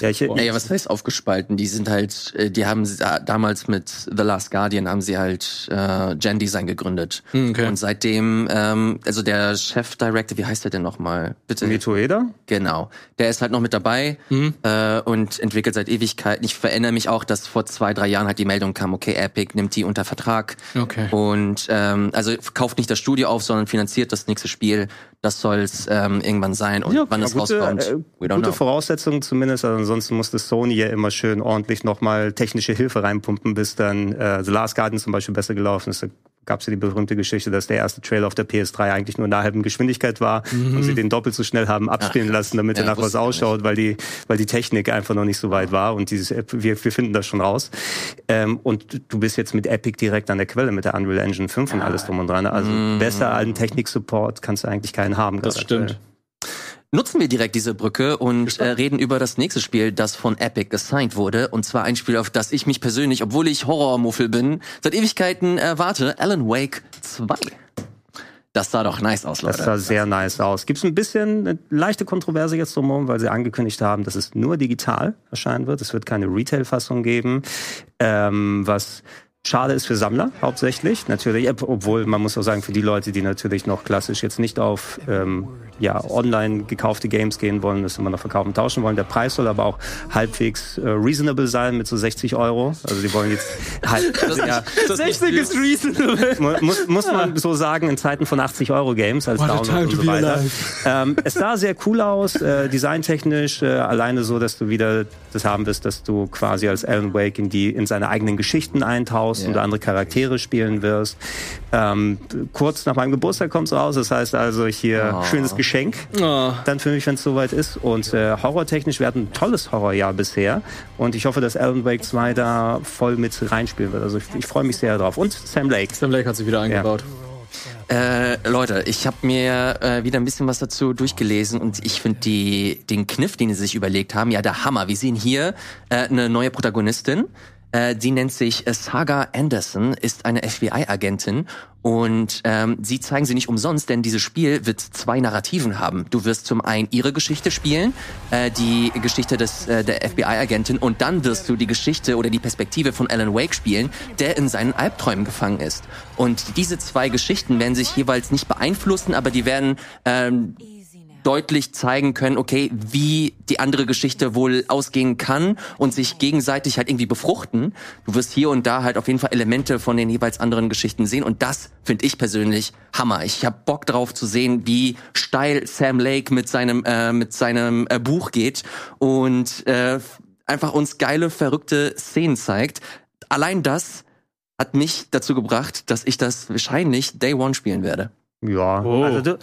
Ja, ich, Naja, was heißt aufgespalten? Die sind halt, äh, die haben damals mit The Last Guardian haben sie halt äh, Gen Design gegründet. Hm, okay. Und seitdem, ähm, also der Chef-Director, wie heißt der denn nochmal? Bitte. Mito Ueda? Genau. Der ist halt noch mit dabei Mhm. äh, und entwickelt seit Ewigkeiten. Ich erinnere mich auch, dass vor zwei, drei Jahren halt die Meldung kam, okay, Epic nimmt die unter Vertrag. Okay. Und ähm, also kauft nicht das Studio auf, sondern finanziert das nächste Spiel. Das soll es ähm, irgendwann sein. Und Ja, wann es rauskommt, äh, gute know. Voraussetzungen zumindest. Also ansonsten musste Sony ja immer schön ordentlich nochmal technische Hilfe reinpumpen, bis dann äh, The Last Guardian zum Beispiel besser gelaufen ist. Da gab es ja die berühmte Geschichte, dass der erste Trailer auf der PS3 eigentlich nur in der halben Geschwindigkeit war und sie den doppelt so schnell haben abspielen Mhm. Ach, lassen, damit ja, er nach was ausschaut, weil die, weil die Technik einfach noch nicht so weit war und dieses App, wir, wir finden das schon raus. Ähm, und du bist jetzt mit Epic direkt an der Quelle mit der Unreal Engine 5 und alles drum und dran. Also besser als Technik-Support kannst du eigentlich keinen haben. Mhm. das stimmt. aktuell. Nutzen wir direkt diese Brücke und äh, reden über das nächste Spiel, das von Epic gesigned wurde. Und zwar ein Spiel, auf das ich mich persönlich, obwohl ich Horrormuffel bin, seit Ewigkeiten äh, warte. Alan Wake 2. Das sah doch nice aus, Leute. Das sah sehr nice aus. Gibt es ein bisschen eine leichte Kontroverse jetzt drumherum, weil sie angekündigt haben, dass es nur digital erscheinen wird. Es wird keine Retail-Fassung geben, ähm, was schade ist für Sammler hauptsächlich. Natürlich, obwohl man muss auch sagen, für die Leute, die natürlich noch klassisch jetzt nicht auf ähm, ja, online gekaufte Games gehen wollen, das immer noch verkaufen, tauschen wollen. Der Preis soll aber auch halbwegs äh, reasonable sein mit so 60 Euro. Also die wollen jetzt halt, also, ja, 60 ist reasonable. muss, muss man so sagen in Zeiten von 80 Euro Games als What Download und so weiter. Ähm, es sah sehr cool aus, äh, designtechnisch, äh, alleine so, dass du wieder das haben wirst, dass du quasi als Alan Wake in die in seine eigenen Geschichten eintauchst yeah. und andere Charaktere spielen wirst. Ähm, kurz nach meinem Geburtstag kommt es raus, das heißt also hier oh. schönes Geschenk oh. dann für mich, wenn es soweit ist. Und äh, horrortechnisch, wir hatten ein tolles Horrorjahr bisher und ich hoffe, dass Alan Wake 2 da voll mit reinspielen wird. Also ich, ich freue mich sehr drauf. Und Sam Lake. Sam Lake hat sich wieder eingebaut. Ja. Äh, Leute, ich habe mir äh, wieder ein bisschen was dazu durchgelesen und ich finde den Kniff, den sie sich überlegt haben, ja der Hammer. Wir sehen hier äh, eine neue Protagonistin, äh, die nennt sich äh, Saga Anderson, ist eine FBI-Agentin und ähm, sie zeigen sie nicht umsonst, denn dieses Spiel wird zwei Narrativen haben. Du wirst zum einen ihre Geschichte spielen, äh, die Geschichte des äh, der FBI-Agentin, und dann wirst du die Geschichte oder die Perspektive von Alan Wake spielen, der in seinen Albträumen gefangen ist. Und diese zwei Geschichten werden sich jeweils nicht beeinflussen, aber die werden ähm, deutlich zeigen können, okay, wie die andere Geschichte wohl ausgehen kann und sich gegenseitig halt irgendwie befruchten. Du wirst hier und da halt auf jeden Fall Elemente von den jeweils anderen Geschichten sehen und das finde ich persönlich Hammer. Ich habe Bock drauf zu sehen, wie steil Sam Lake mit seinem äh, mit seinem äh, Buch geht und äh, einfach uns geile verrückte Szenen zeigt. Allein das hat mich dazu gebracht, dass ich das wahrscheinlich Day One spielen werde. Ja, oh. also du,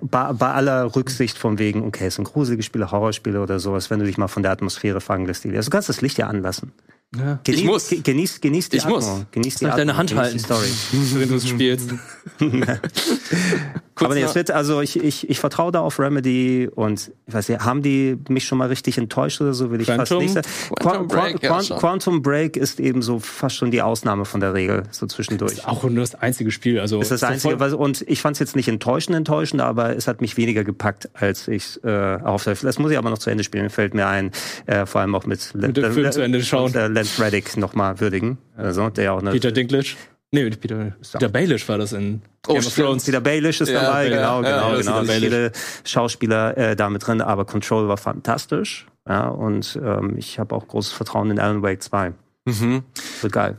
bei, aller Rücksicht von wegen, okay, es sind gruselige Spiele, Horrorspiele oder sowas, wenn du dich mal von der Atmosphäre fangen lässt. Also du kannst das Licht ja anlassen. Ja. Genieß, ich muss. Genieß, genieß die ich Atmo. muss. Genieß die Atmo. deine Hand halten, Story. wenn du es spielst. Aber nee, es wird, also ich, ich, ich vertraue da auf Remedy und ich weiß nicht, haben die mich schon mal richtig enttäuscht oder so, will ich Quantum? fast nicht sagen. Quantum, Break, Quantum, ja, Quantum Break ist eben so fast schon die Ausnahme von der Regel, so zwischendurch. Das ist auch nur das einzige Spiel. Also ist das einzige, was, und ich fand es jetzt nicht enttäuschend, enttäuschend, aber es hat mich weniger gepackt, als ich äh, erhofft habe. Das muss ich aber noch zu Ende spielen, fällt mir ein, äh, vor allem auch mit, mit dem Film zu Ende schauen. Lance Reddick nochmal würdigen. Also, der auch eine, Peter Dinklage. Nee, Peter, Peter Baelish war das in oh, Game of Thrones. Peter Baelish ist ja, dabei, genau, ja, genau, genau. Viele Schauspieler äh, da mit drin, aber Control war fantastisch. Ja, und ähm, ich habe auch großes Vertrauen in Alan Wake 2. Mhm. Wird geil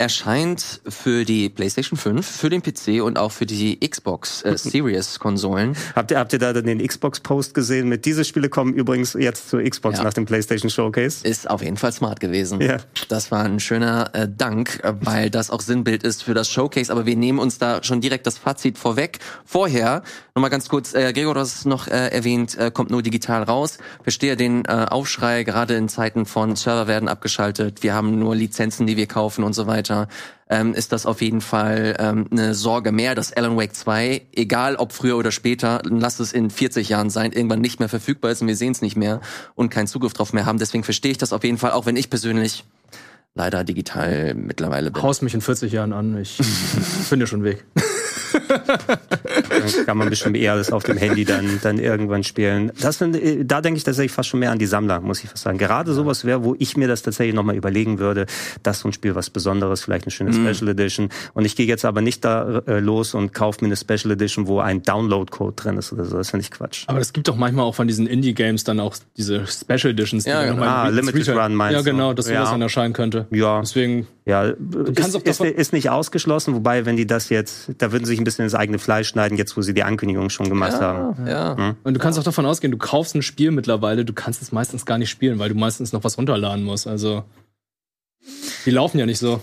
erscheint für die PlayStation 5, für den PC und auch für die Xbox äh, Series Konsolen. habt ihr habt ihr da den Xbox Post gesehen mit diese Spiele kommen übrigens jetzt zur Xbox ja. nach dem PlayStation Showcase? Ist auf jeden Fall smart gewesen. Ja. Das war ein schöner äh, Dank, äh, weil das auch Sinnbild ist für das Showcase, aber wir nehmen uns da schon direkt das Fazit vorweg. Vorher nochmal ganz kurz äh, Gregor du hast es noch äh, erwähnt, äh, kommt nur digital raus. Verstehe den äh, Aufschrei gerade in Zeiten von Server werden abgeschaltet, wir haben nur Lizenzen, die wir kaufen und so weiter weiter, ähm, ist das auf jeden Fall ähm, eine Sorge mehr, dass Alan Wake 2, egal ob früher oder später, lass es in 40 Jahren sein, irgendwann nicht mehr verfügbar ist und wir sehen es nicht mehr und keinen Zugriff drauf mehr haben. Deswegen verstehe ich das auf jeden Fall, auch wenn ich persönlich leider digital mittlerweile bin. Haust mich in 40 Jahren an, ich finde schon Weg. dann kann man bestimmt eher alles auf dem Handy dann, dann irgendwann spielen. Das äh, da denke ich tatsächlich fast schon mehr an die Sammler, muss ich fast sagen. Gerade sowas wäre, wo ich mir das tatsächlich nochmal überlegen würde, das so ein Spiel was Besonderes, vielleicht eine schöne mhm. Special Edition. Und ich gehe jetzt aber nicht da äh, los und kaufe mir eine Special Edition, wo ein Download-Code drin ist oder so. Das finde ich Quatsch. Aber es gibt doch manchmal auch von diesen Indie-Games dann auch diese Special Editions, die ja, dann ah, Limited Run meinst Ja, genau, dass ja. dann erscheinen könnte. Ja. Deswegen ja, ist, ist, ist, nicht ausgeschlossen, wobei, wenn die das jetzt, da würden sie sich ein bisschen ins eigene Fleisch schneiden, jetzt wo sie die Ankündigung schon gemacht ja, haben. Ja. Hm? Und du kannst auch davon ausgehen, du kaufst ein Spiel mittlerweile, du kannst es meistens gar nicht spielen, weil du meistens noch was runterladen musst. Also, die laufen ja nicht so.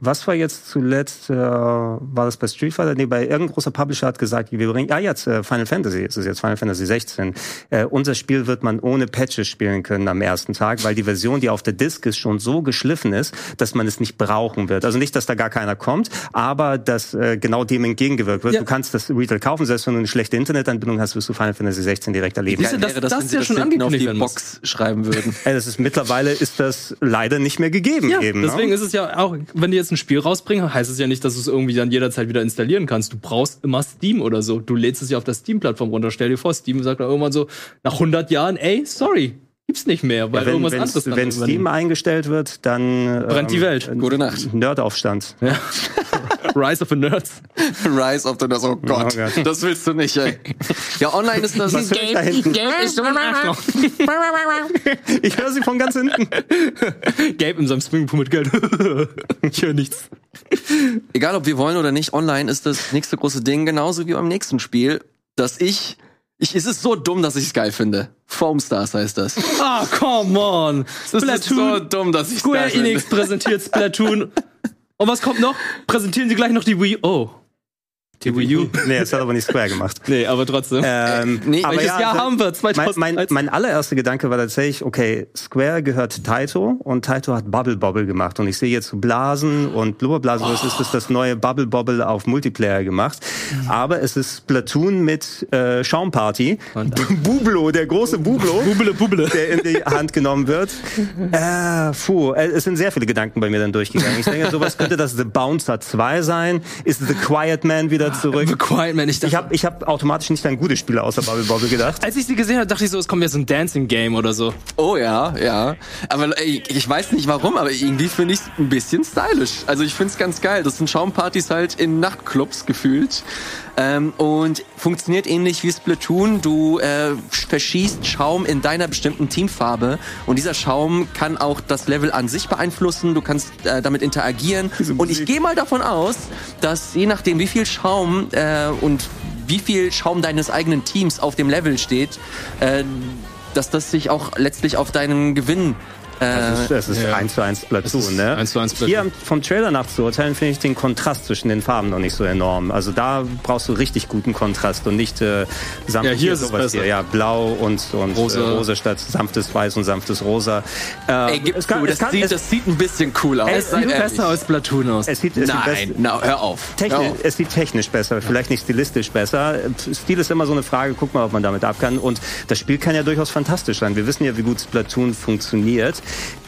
Was war jetzt zuletzt, äh, war das bei Street Fighter? Nee, bei irgendein großer Publisher hat gesagt, wir bringen, ah jetzt äh, Final Fantasy, es ist jetzt Final Fantasy 16. Äh, unser Spiel wird man ohne Patches spielen können am ersten Tag, weil die Version, die auf der Disk ist, schon so geschliffen ist, dass man es nicht brauchen wird. Also nicht, dass da gar keiner kommt, aber dass äh, genau dem entgegengewirkt wird. Ja. Du kannst das Retail kaufen, selbst wenn du eine schlechte Internetanbindung hast, wirst du Final Fantasy 16 direkt erleben. Diese, das, wäre das, das, das ja schon angekündigt auf die Box schreiben würden. Ey, das ist mittlerweile ist das leider nicht mehr gegeben ja, eben. Ne? Deswegen ne? ist es ja auch, wenn du jetzt jetzt ein Spiel rausbringen, heißt es ja nicht, dass du es irgendwie dann jederzeit wieder installieren kannst. Du brauchst immer Steam oder so. Du lädst es ja auf der Steam-Plattform runter. Stell dir vor, Steam sagt dann irgendwann so, nach 100 Jahren, ey, sorry, gibt's nicht mehr, weil Ja, wenn irgendwas wenn's- anderes dann wenn. Steam eingestellt wird, dann Brennt die Welt. ähm, Gute Nacht. Nerdaufstand. Rise of the Nerds. Rise of the Nerds. Oh Gott, Oh Gott. das willst du nicht, ey. Ja, online ist das. Was ich da hinten? ist so. Ich höre sie von ganz hinten. Gabe in seinem Swimmingpool mit Geld. ich höre nichts. Egal, ob wir wollen oder nicht, online ist das nächste große Ding, genauso wie beim nächsten Spiel, dass ich. Ich, es ist so dumm, dass ich es geil finde. Foam Stars heißt das. Ah, come on. Das ist so Splatoon. dumm, dass ich es Square geil finde. Enix präsentiert Splatoon. Und was kommt noch? Präsentieren sie gleich noch die Wii Oh. Die Wii U. Nee, das hat aber nicht Square gemacht. Nee, aber trotzdem. Ähm, nee, aber Welches ja, Jahr also, haben wir? mein, 2013? mein, mein allererster Gedanke war tatsächlich, okay, Square gehört Taito und Taito hat Bubble Bobble gemacht. Und ich sehe jetzt Blasen und Blubberblasen, was ist das das neue Bubble Bobble auf Multiplayer gemacht. Aber es ist Splatoon mit äh, Schaumparty. Bublo, der große Bublo. Bubble, Bubble. der in die Hand genommen wird. Äh, puh, äh, es sind sehr viele Gedanken bei mir dann durchgegangen. Ich denke, sowas könnte das The Bouncer 2 sein. Ist The Quiet Man wieder zurück? The Quiet Man. Ich dachte, Ich habe ich hab automatisch nicht an gute Spiele außer Bubble Bobble gedacht. als ich sie gesehen habe, dachte ich so, es kommt jetzt ein Dancing Game oder so. Oh ja, ja. Aber ey, ich weiß nicht warum, aber irgendwie finde ich es ein bisschen stylisch. Also ich finde es ganz geil. Das sind Schaumpartys halt in Nachtclubs gefühlt. Ähm, und funktioniert ähnlich wie Splatoon. Du äh, verschießt Schaum in deiner bestimmten Teamfarbe und dieser Schaum kann auch das Level an sich beeinflussen. Du kannst äh, damit interagieren. Und ich gehe mal davon aus, dass je nachdem, wie viel Schaum äh, und wie viel Schaum deines eigenen Teams auf dem Level steht, äh, dass das sich auch letztlich auf deinen Gewinn äh, Das ist Ja. eins zu eins Splatoon, ist ne? eins zu eins Splatoon. Hier vom Trailer nach zu urteilen, finde ich den Kontrast zwischen den Farben noch nicht so enorm. Also da brauchst du richtig guten Kontrast und nicht äh, sanft Ja, hier ist sowas hier. Ja, blau und, und Rosa. Äh, rosa statt sanftes Weiß und sanftes Rosa. Äh, Ey, gib es kann- zu, es das, kann- sieht, es- das sieht ein bisschen cool aus. Es sieht ehrlich. Besser als Splatoon aus. es sieht, es sieht Nein, best- na, hör auf. hör Technisch, auf. es sieht technisch besser, vielleicht nicht stilistisch besser. Stil ist immer so eine Frage, guck mal, ob man damit ab kann. Und das Spiel kann ja durchaus fantastisch sein. Wir wissen ja, wie gut Splatoon funktioniert.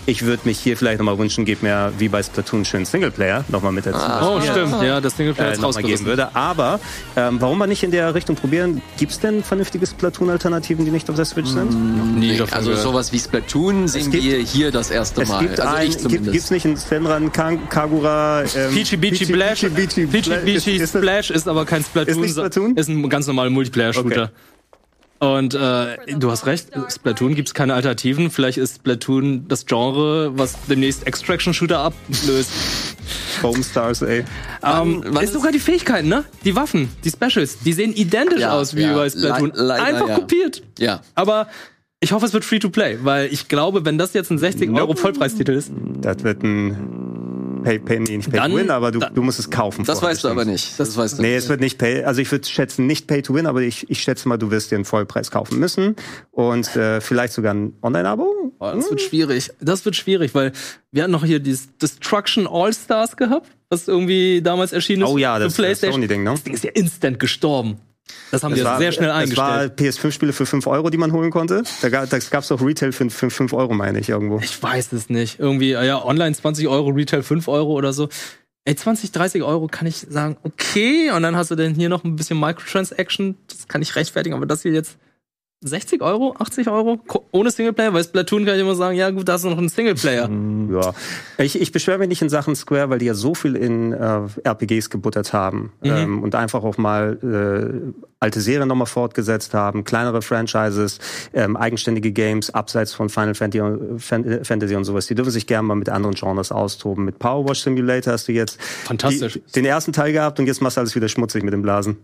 Ich würde mich hier vielleicht nochmal wünschen, gebt mir wie bei Splatoon schön Singleplayer nochmal mit dazu. oh, stimmt. Ja, das Singleplayer Äh, ist noch mal geben rausgerissen. würde. Aber ähm, warum man nicht in der Richtung probieren? Gibt es denn vernünftige Splatoon-Alternativen, die nicht auf der Switch sind? Nie davon Also gehört. sowas wie Splatoon sehen gibt- wir hier das erste Es Mal. gibt also ein, ich gibt, gibt's nicht in Senran Kan- Kagura ähm, Peachy Beachy Splash. Peachy Beachy Peachy Spla- Beachy ist- ist das- Splash ist aber kein Splatoon. Ist nicht Splatoon? Ist ein ganz normaler Multiplayer-Shooter. Und äh, du hast recht, Splatoon gibt's keine Alternativen. Vielleicht ist Splatoon das Genre, was demnächst Extraction-Shooter ablöst. Foam Stars, ey. Ähm, wann ist ist- sogar die Fähigkeiten, ne? Die Waffen, die Specials, die sehen identisch Ja, aus wie ja, bei Splatoon. le- leider, Einfach ja. kopiert. Ja. Aber ich hoffe, es wird Free-to-Play, weil ich glaube, wenn das jetzt ein 60 Euro Vollpreistitel ist, Das wird ein Pay, Pay, nee, nicht Pay Dann- to Win, aber du, dann- du musst es kaufen. Das weißt du aber nicht. Das, weißt du Nee, es wird nicht Pay, also ich würde schätzen nicht Pay to Win, aber ich, ich schätze mal, du wirst dir einen Vollpreis kaufen müssen und äh, vielleicht sogar ein Online-Abo. Oh, das wird schwierig. Das wird schwierig, weil wir hatten noch hier dieses Destruction All-Stars gehabt, was irgendwie damals erschienen ist. Oh ja, das ist das. Sony-Ding, ne? Das Ding ist ja instant gestorben. Das haben die Es ja sehr schnell Es eingestellt. war PS5-Spiele für 5 Euro, die man holen konnte. Da, ga- das gab's doch Retail für, für 5 Euro, meine ich, irgendwo. Ich weiß es nicht. Irgendwie, äh, ja, online 20 Euro, Retail 5 Euro oder so. Ey, 20, 30 Euro kann ich sagen, okay. Und dann hast du dann hier noch ein bisschen Microtransaction. Das kann ich rechtfertigen. Aber das hier jetzt 60 Euro, 80 Euro ohne Singleplayer? Weil Splatoon kann ich immer sagen, ja gut, da du noch einen Singleplayer. Ja. Ich, ich beschwere mich nicht in Sachen Square, weil die ja so viel in äh, RPGs gebuttert haben Mhm. ähm, und einfach auch mal äh, alte Serien nochmal fortgesetzt haben, kleinere Franchises, ähm, eigenständige Games abseits von Final Fantasy, Fan- Fantasy und sowas. Die dürfen sich gerne mal mit anderen Genres austoben. Mit Power Wash Simulator hast du jetzt Fantastisch. Die, den ersten Teil gehabt und jetzt machst du alles wieder schmutzig mit dem Blasen.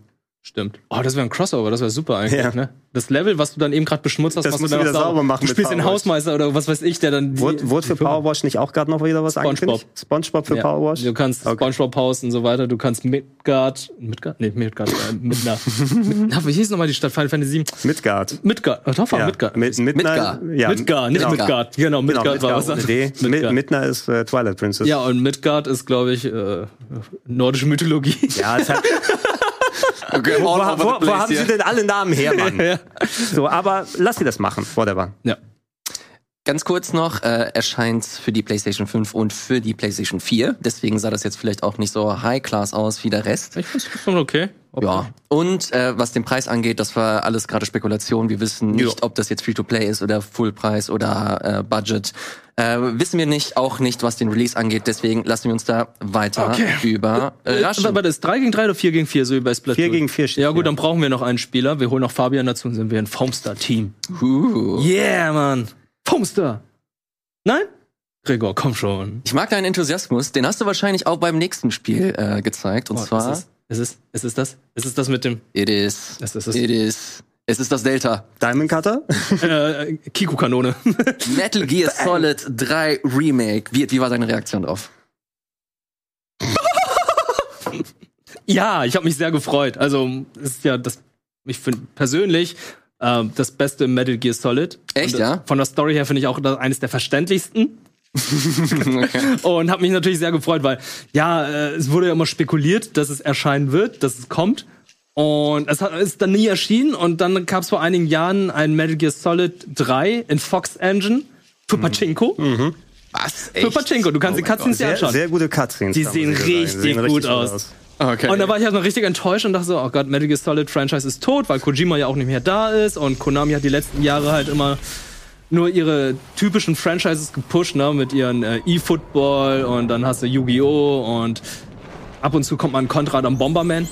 Stimmt. Oh, das wäre ein Crossover, das wäre super eigentlich, Ja. ne? Das Level, was du dann eben gerade beschmutzt hast, Das musst du wieder auch sauber machen Du spielst den. Hausmeister oder was weiß ich, der dann die, Wurde, wurde für die Firma- Power Wash nicht auch gerade noch wieder was SpongeBob. SpongeBob für Ja. Power Wash? Du kannst Okay. SpongeBob Haus und so weiter. Du kannst Midgard, Midgard? Nee, Midgard, äh, Midna. Midna. Wie hieß nochmal die Stadt Final Fantasy 7? Midgard. Midgard. Oh, doch, war Ja. Midgard. Mit, Midgar. Ja, Midgard, nicht genau. Midgard. Genau, Genau, Midgard war was anderes. Mid- Midgard. Midna ist äh, Twilight Princess. Ja, und Midgard ist, glaube ich, äh, nordische Mythologie. Ja, es hat, Okay, wo, wo, wo, haben hier. sie denn alle Namen her, Mann? ja. So, aber lass sie das machen, whatever. ja. Ganz kurz noch, äh, erscheint für die PlayStation 5 und für die PlayStation 4. Deswegen sah das jetzt vielleicht auch nicht so High-Class aus wie der Rest. Ich find's schon okay. Okay. Ja. Und äh, was den Preis angeht, das war alles gerade Spekulation. Wir wissen nicht, ob das jetzt Free-to-Play ist oder Full-Preis oder äh, Budget. Äh, wissen wir nicht, auch nicht, was den Release angeht. Deswegen lassen wir uns da weiter Okay. über Äh, raschen. aber das ist 3 gegen 3 oder 4 gegen 4, so wie bei Splatoon? 4 gegen 4 steht Ja gut, dann brauchen wir noch einen Spieler. Wir holen noch Fabian dazu und sind wir ein Foamstar-Team. Uh. Yeah, Mann. Foamstar. Nein? Gregor, komm schon. Ich mag deinen Enthusiasmus. Den hast du wahrscheinlich auch beim nächsten Spiel äh, gezeigt. Und Oh, zwar, Ist es, ist, es, ist es das? Ist es das mit dem it is, Es ist es. it is, es ist das Delta. Diamond Cutter? äh, Kiku-Kanone? Metal Gear Solid 3 Remake. Wie, wie war deine Reaktion drauf? ja, ich habe mich sehr gefreut. Also, es ist ja das, ich finde persönlich ähm, das beste Metal Gear Solid. Echt, Und, äh, ja? Von der Story her finde ich auch das, eines der verständlichsten. Und habe mich natürlich sehr gefreut, weil ja, äh, es wurde ja immer spekuliert, dass es erscheinen wird, dass es kommt. Und es hat, ist dann nie erschienen. Und dann gab es vor einigen Jahren ein Metal Gear Solid 3 in Fox Engine für Pachinko. Was? Für Pachinko. Du kannst Oh die Cutscenes dir Sehr, anschauen. sehr gute Cutscenes. Die sehen richtig sehen gut aus. Gott. Okay. Und da war ich erstmal richtig enttäuscht und dachte so, oh Gott, Metal Gear Solid Franchise ist tot, weil Kojima ja auch nicht mehr da ist und Konami hat die letzten Jahre halt immer nur ihre typischen Franchises gepusht, ne, mit ihren äh, E-Football und dann hast du Yu-Gi-Oh! und ab und zu kommt mal ein Contra am Bomberman.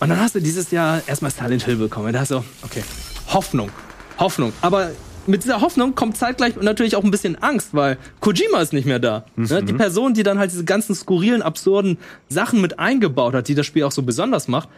Und dann hast du dieses Jahr erstmal Silent Hill bekommen. Und da hast du, okay, Hoffnung, Hoffnung. Aber mit dieser Hoffnung kommt zeitgleich natürlich auch ein bisschen Angst, weil Kojima ist nicht mehr da. Ne? Die Person, die dann halt diese ganzen skurrilen, absurden Sachen mit eingebaut hat, die das Spiel auch so besonders macht,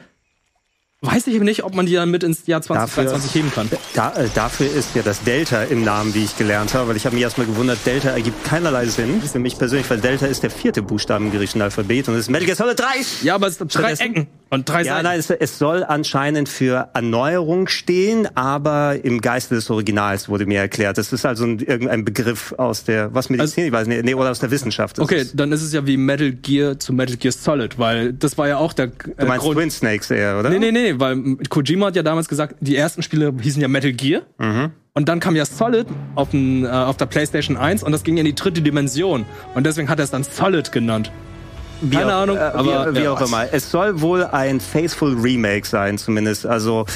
weiß ich nicht, ob man die dann mit ins Jahr 2023 heben kann. Da, äh, dafür ist ja das Delta im Namen, wie ich gelernt habe, weil ich habe mich erstmal gewundert, Delta ergibt keinerlei Sinn für mich persönlich, weil Delta ist der vierte Buchstabe im griechischen Alphabet und es ist Metal Gear Solid 3. Ja, aber es sind drei Ecken und drei Ja, Seiten. nein, es, es soll anscheinend für Erneuerung stehen, aber im Geiste des Originals wurde mir erklärt. Das ist also ein, irgendein Begriff aus der, was Medizin, ich weiß nicht, nee, oder aus der Wissenschaft. Das Okay, ist, dann ist es ja wie Metal Gear zu Metal Gear Solid, weil das war ja auch der äh, du meinst Twin Snakes eher, oder? Nee, nee, nee, weil mm, Kojima hat ja damals gesagt, die ersten Spiele hießen ja Metal Gear. Mhm. Und dann kam ja Solid auf, den, äh, auf der PlayStation 1 und das ging in die dritte Dimension. Und deswegen hat er es dann Solid genannt. Wie Keine auch, Ahnung, äh, aber wie, wie ja, auch immer. Es soll wohl ein Faithful Remake sein, zumindest. Also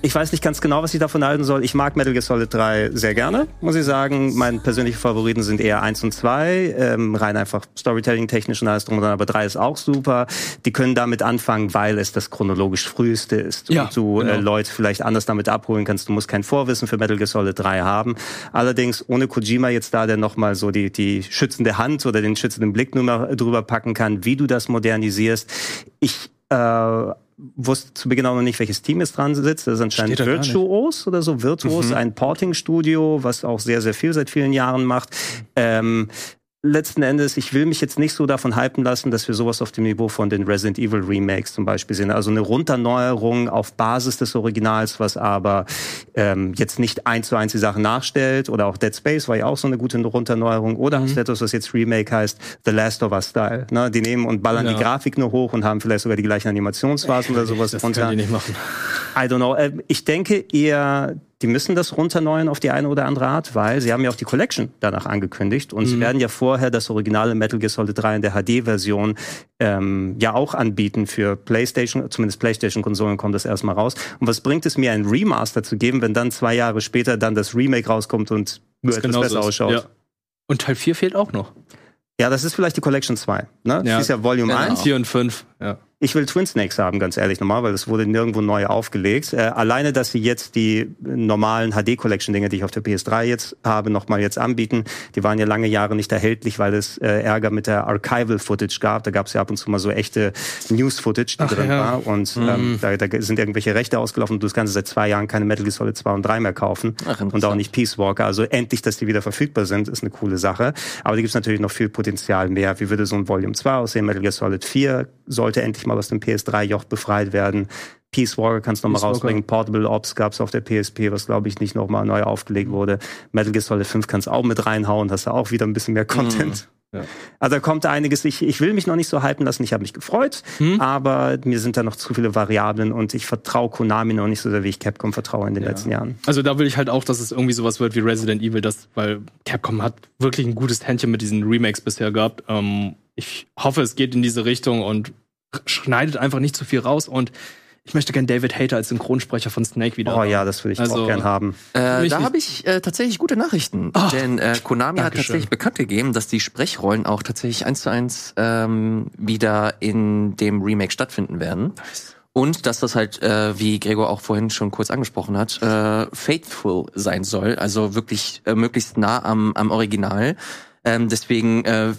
ich weiß nicht ganz genau, was ich davon halten soll. Ich mag Metal Gear Solid 3 sehr gerne, muss ich sagen. Meine persönlichen Favoriten sind eher 1 und 2. Ähm, rein einfach Storytelling-technisch und alles drum und dran. Aber 3 ist auch super. Die können damit anfangen, weil es das chronologisch früheste ist. Ja, und du äh, genau. Leute vielleicht anders damit abholen kannst. Du musst kein Vorwissen für Metal Gear Solid 3 haben. Allerdings ohne Kojima jetzt da, der nochmal so die, die schützende Hand oder den schützenden Blick nur mal drüber packen kann, wie du das modernisierst. Ich äh, wusste zu Beginn auch noch nicht, welches Team jetzt dran sitzt. Das ist anscheinend da. Virtuos oder so. Virtuos, ein Porting-Studio, was auch sehr, sehr viel seit vielen Jahren macht. Ähm, letzten Endes, ich will mich jetzt nicht so davon hypen lassen, dass wir sowas auf dem Niveau von den Resident Evil Remakes zum Beispiel sehen. Also eine Runterneuerung auf Basis des Originals, was aber ähm, jetzt nicht eins zu eins die Sachen nachstellt. Oder auch Dead Space war ja auch so eine gute Runterneuerung. Oder hast du etwas, was jetzt Remake heißt, The Last of Us Style. Ne? Die nehmen und ballern Ja. die Grafik nur hoch und haben vielleicht sogar die gleichen Animationsphasen oder sowas das können die nicht machen. I don't know. Äh, Ich denke eher, die müssen das runterneuern auf die eine oder andere Art, weil sie haben ja auch die Collection danach angekündigt und sie werden ja vorher das originale Metal Gear Solid 3 in der HD-Version ähm, ja auch anbieten für PlayStation, zumindest PlayStation-Konsolen kommt das erstmal raus. Und was bringt es mir, ein Remaster zu geben, wenn dann zwei Jahre später dann das Remake rauskommt und nur etwas genauso besser ist. ausschaut? Ja. Und Teil 4 fehlt auch noch. Ja, das ist vielleicht die Collection 2. Ne? Ja. Das ist ja Volume Genau. 1. 4 und 5, ja. Ich will Twin Snakes haben, ganz ehrlich nochmal, weil das wurde nirgendwo neu aufgelegt. Äh, alleine, dass sie jetzt die normalen HD-Collection-Dinge, die ich auf der PS3 jetzt habe, nochmal jetzt anbieten, die waren ja lange Jahre nicht erhältlich, weil es äh, Ärger mit der Archival-Footage gab. Da gab es ja ab und zu mal so echte News-Footage, die Ach, drin ja. war. Und ähm, da, da sind irgendwelche Rechte ausgelaufen und du kannst seit zwei Jahren keine Metal Gear Solid 2 und 3 mehr kaufen. Ach, und auch nicht Peace Walker. Also endlich, dass die wieder verfügbar sind, ist eine coole Sache. Aber da gibt es natürlich noch viel Potenzial mehr. Wie würde so ein Volume 2 aussehen? Metal Gear Solid 4 sollte endlich mal aus dem PS3-Joch befreit werden. Peace Walker kannst du noch mal Peace Walker. rausbringen. Portable Ops gab es auf der PSP, was glaube ich nicht noch mal neu aufgelegt wurde. Metal Gear Solid 5 kannst du auch mit reinhauen, hast du auch wieder ein bisschen mehr Content. Ja. Also da kommt einiges. Ich, ich will mich noch nicht so hypen lassen. Ich habe mich gefreut, Hm? aber mir sind da noch zu viele Variablen und ich vertraue Konami noch nicht so sehr, wie ich Capcom vertraue in den Ja. letzten Jahren. Also da will ich halt auch, dass es irgendwie sowas wird wie Resident Evil, das, weil Capcom hat wirklich ein gutes Händchen mit diesen Remakes bisher gehabt. Ähm, ich hoffe, es geht in diese Richtung und schneidet einfach nicht zu viel raus. Und ich möchte gern David Hater als Synchronsprecher von Snake wieder. Oh ja, das würde ich Also- auch gern haben. Äh, da habe ich äh, tatsächlich gute Nachrichten. Ach, denn äh, Konami hat tatsächlich bekannt gegeben, dass die Sprechrollen auch tatsächlich eins zu eins ähm, wieder in dem Remake stattfinden werden. Und dass das halt, äh, wie Gregor auch vorhin schon kurz angesprochen hat, äh, faithful sein soll, also wirklich äh, möglichst nah am, am Original. Ähm, deswegen äh,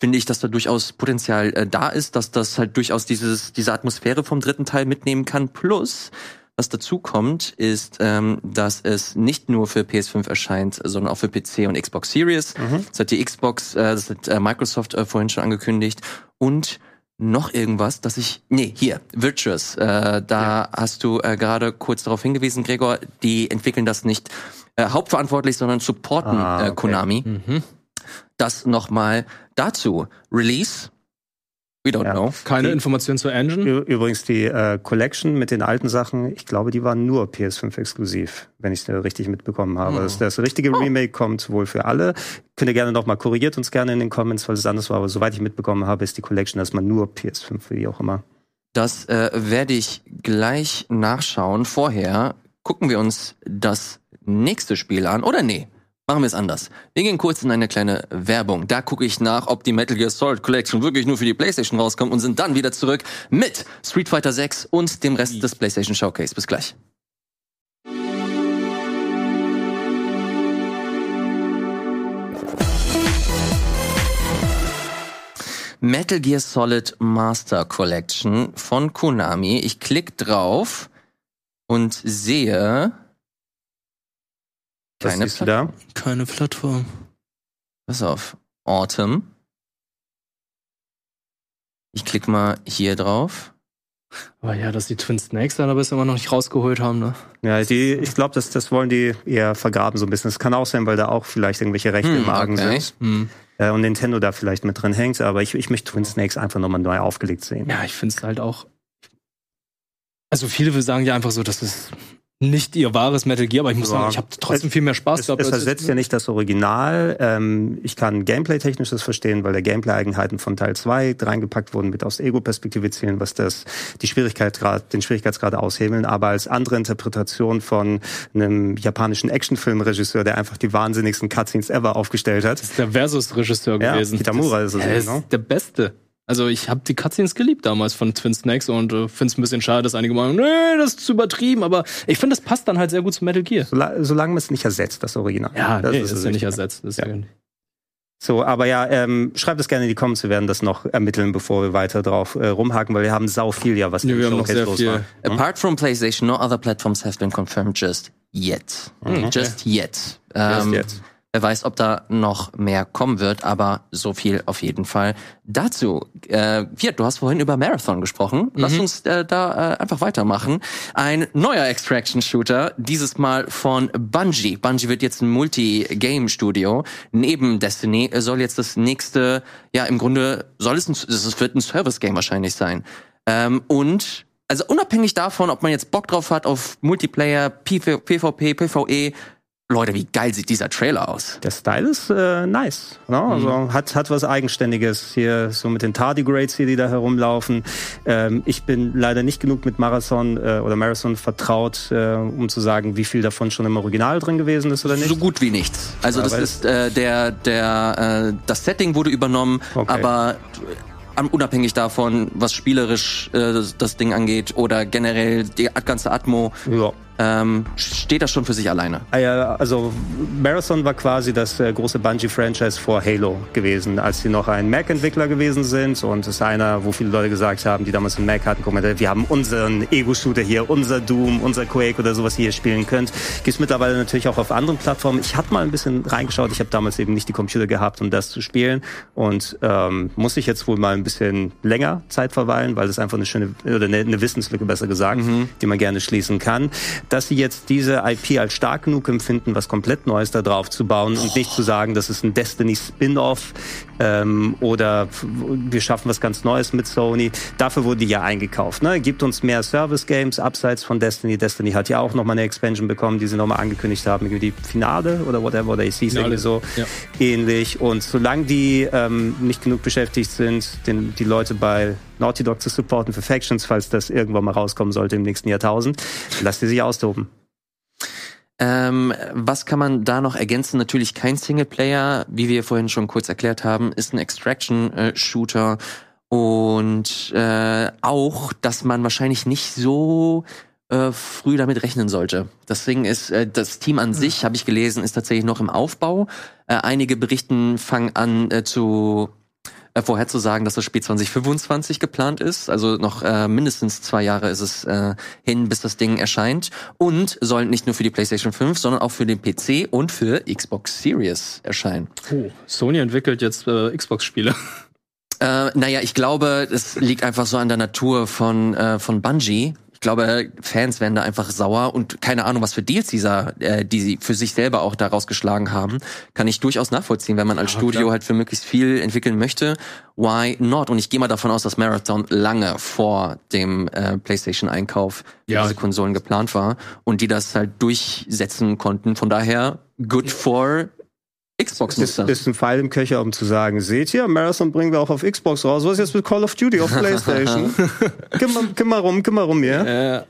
finde ich, dass da durchaus Potenzial äh, da ist, dass das halt durchaus dieses, diese Atmosphäre vom dritten Teil mitnehmen kann. Plus, was dazu kommt, ist, ähm, dass es nicht nur für PS5 erscheint, sondern auch für PC und Xbox Series. Das hat die Xbox, äh, das hat äh, Microsoft äh, vorhin schon angekündigt. Und noch irgendwas, dass ich, nee, hier, Virtuous, äh, da hast du äh, gerade kurz darauf hingewiesen, Gregor, die entwickeln das nicht äh, hauptverantwortlich, sondern supporten Ah, äh, okay. Konami. Mhm. Das nochmal dazu. Release? We don't Ja. know. Keine Die- Informationen zur Engine. Übrigens die äh, Collection mit den alten Sachen, ich glaube, die waren nur PS5 exklusiv, wenn ich es richtig mitbekommen habe. Oh. Das, das richtige Remake kommt wohl für alle. Könnt ihr gerne noch mal korrigiert uns gerne in den Comments, falls es anders war. Aber soweit ich mitbekommen habe, ist die Collection erstmal nur PS5, wie auch immer. Das äh, werde ich gleich nachschauen. Vorher gucken wir uns das nächste Spiel an. Oder nee, machen wir es anders. Wir gehen kurz in eine kleine Werbung. Da gucke ich nach, ob die Metal Gear Solid Collection wirklich nur für die PlayStation rauskommt und sind dann wieder zurück mit Street Fighter 6 und dem Rest des PlayStation Showcase. Bis gleich. Metal Gear Solid Master Collection von Konami. Ich klicke drauf und sehe keine siehst du da? Keine Plattform. Pass auf. Autumn. Ich klicke mal hier drauf. Aber ja, dass die Twin Snakes dann aber immer noch nicht rausgeholt haben, ne? Ja, die, ich glaube, das, das wollen die eher vergraben so ein bisschen. Das kann auch sein, weil da auch vielleicht irgendwelche Rechte Hm, im Argen okay. sind. Hm. Äh, und Nintendo da vielleicht mit drin hängt. Aber ich, ich möchte Twin Snakes einfach nochmal neu aufgelegt sehen. Ja, ich finde es halt auch. Also viele will sagen ja einfach so, das ist nicht ihr wahres Metal Gear, aber ich muss Ja. sagen, ich habe trotzdem viel mehr Spaß Es, gehabt. es ersetzt ja nicht das Original. Ähm, ich kann Gameplay-technisch das verstehen, weil der Gameplay-Eigenheiten von Teil 2 reingepackt wurden, mit aus Ego-Perspektive zielen, was das die Schwierigkeitsgrad, den Schwierigkeitsgrad aushebeln. Aber als andere Interpretation von einem japanischen Actionfilmregisseur, der einfach die wahnsinnigsten Cutscenes ever aufgestellt hat. Das ist der Versus-Regisseur Ja, gewesen. Kitamura das, ist es, er ist ne? der Beste. Also ich habe die Cutscenes geliebt damals von Twin Snakes und äh, finde es ein bisschen schade, dass einige meinen, nee, das ist zu übertrieben, aber ich finde, das passt dann halt sehr gut zu Metal Gear. Sola- Solange man es nicht ersetzt, das Original. Ja, das nee, ist, das ja nicht ersetzt. Das ist Ja. ja. So, aber ja, ähm, schreibt es gerne in die Comments, wir werden das noch ermitteln, bevor wir weiter drauf äh, rumhaken, weil wir haben sau viel ja, was Nee, wir haben noch sehr los viel. war. Hm? Apart from PlayStation, no other platforms have been confirmed just yet. Just yet. Ähm, jetzt. Wer weiß, ob da noch mehr kommen wird, aber so viel auf jeden Fall dazu. Äh, Viert, du hast vorhin über Marathon gesprochen. Lass uns äh, da äh, einfach weitermachen. Ein neuer Extraction-Shooter, dieses Mal von Bungie. Bungie wird jetzt ein Multi-Game-Studio. Neben Destiny soll jetzt das nächste, ja im Grunde soll es ein, es wird ein Service-Game wahrscheinlich sein. Ähm, und also unabhängig davon, ob man jetzt Bock drauf hat auf Multiplayer, PV, PvP, PvE, Leute, wie geil sieht dieser Trailer aus? Der Style ist äh, nice. Ne? Also hat, hat was Eigenständiges hier, so mit den Tardigrades hier, die da herumlaufen. Ähm, ich bin leider nicht genug mit Marathon äh, oder Marathon vertraut, äh, um zu sagen, wie viel davon schon im Original drin gewesen ist oder nicht. So gut wie nichts. Also Ja, das ist äh, der der äh, das Setting wurde übernommen, Okay. aber äh, unabhängig davon, was spielerisch äh, das, das Ding angeht oder generell die ganze Atmo, Ja. Ähm, steht das schon für sich alleine. Ah ja, Also Marathon war quasi das äh, große Bungie-Franchise vor Halo gewesen, als sie noch ein Mac-Entwickler gewesen sind und es ist einer, wo viele Leute gesagt haben, die damals einen Mac hatten, guck mal, wir haben unseren Ego-Shooter hier, unser Doom, unser Quake oder sowas, hier spielen könnt. Gibt's mittlerweile natürlich auch auf anderen Plattformen. Ich hatte mal ein bisschen reingeschaut, ich habe damals eben nicht die Computer gehabt, um das zu spielen und ähm, muss ich jetzt wohl mal ein bisschen länger Zeit verweilen, weil das einfach eine schöne, oder eine, eine Wissenslücke besser gesagt, die man gerne schließen kann. Dass sie jetzt diese IP als stark genug empfinden, was komplett Neues da drauf zu bauen und nicht zu sagen, das ist ein Destiny Spin-off, ähm, oder wir schaffen was ganz Neues mit Sony. Dafür wurde die ja eingekauft. Ne? Gibt uns mehr Service-Games abseits von Destiny. Destiny hat ja auch nochmal eine Expansion bekommen, die sie nochmal angekündigt haben, irgendwie die Finale oder whatever, oder ich hieß irgendwie so ja. ähnlich. Und solange die ähm, nicht genug beschäftigt sind, den, die Leute bei Naughty Dog zu supporten für Factions, falls das irgendwann mal rauskommen sollte im nächsten Jahrtausend, lasst die sich austoben. Ähm, was kann man da noch ergänzen? Natürlich kein Singleplayer, wie wir vorhin schon kurz erklärt haben, ist ein Extraction-Shooter und äh, auch, dass man wahrscheinlich nicht so äh, früh damit rechnen sollte. Deswegen ist äh, das Team an sich, habe ich gelesen, ist tatsächlich noch im Aufbau. Äh, einige Berichten fangen an äh, zu vorherzusagen, dass das Spiel 2025 geplant ist. Also noch äh, mindestens zwei Jahre ist es äh, hin, bis das Ding erscheint. Und soll nicht nur für die PlayStation 5, sondern auch für den PC und für Xbox Series erscheinen. Oh, Sony entwickelt jetzt äh, Xbox-Spiele. Äh, naja, ich glaube, es liegt einfach so an der Natur von, äh, von Bungie. Ich glaube, Fans werden da einfach sauer und keine Ahnung, was für Deals dieser, äh, die sie für sich selber auch daraus geschlagen haben, kann ich durchaus nachvollziehen, wenn man als Ja, Studio klar. halt für möglichst viel entwickeln möchte. Why not? Und ich gehe mal davon aus, dass Marathon lange vor dem äh, PlayStation-Einkauf Ja. diese Konsolen geplant war und die das halt durchsetzen konnten. Von daher, good for Ist, Xbox-Nutzer. ist ein Pfeil im Köcher, um zu sagen, seht ihr, Marathon bringen wir auch auf Xbox raus. Was ist jetzt mit Call of Duty auf Playstation? kümmer, kümmer rum, kümmer rum, ja? Äh,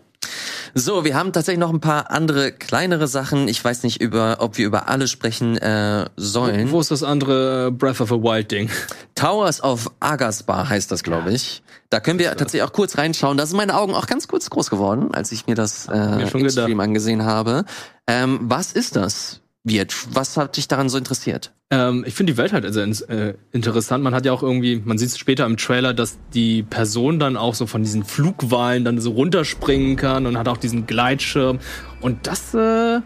So, wir haben tatsächlich noch ein paar andere kleinere Sachen. Ich weiß nicht, über, ob wir über alle sprechen äh, sollen. wo ist das andere Breath of a Wild Ding? Towers of Agasbar heißt das, glaube ich. Da können wir tatsächlich auch kurz reinschauen. Da sind meine Augen auch ganz kurz groß geworden, als ich mir das äh, mir schon im gedacht. Stream angesehen habe. Ähm, was ist das, Wirt? Was hat dich daran so interessiert? Ähm, ich finde die Welt halt also äh, interessant. Man hat ja auch irgendwie, man sieht es später im Trailer, dass die Person dann auch so von diesen Flugwahlen dann so runterspringen kann und hat auch diesen Gleitschirm. Und das äh,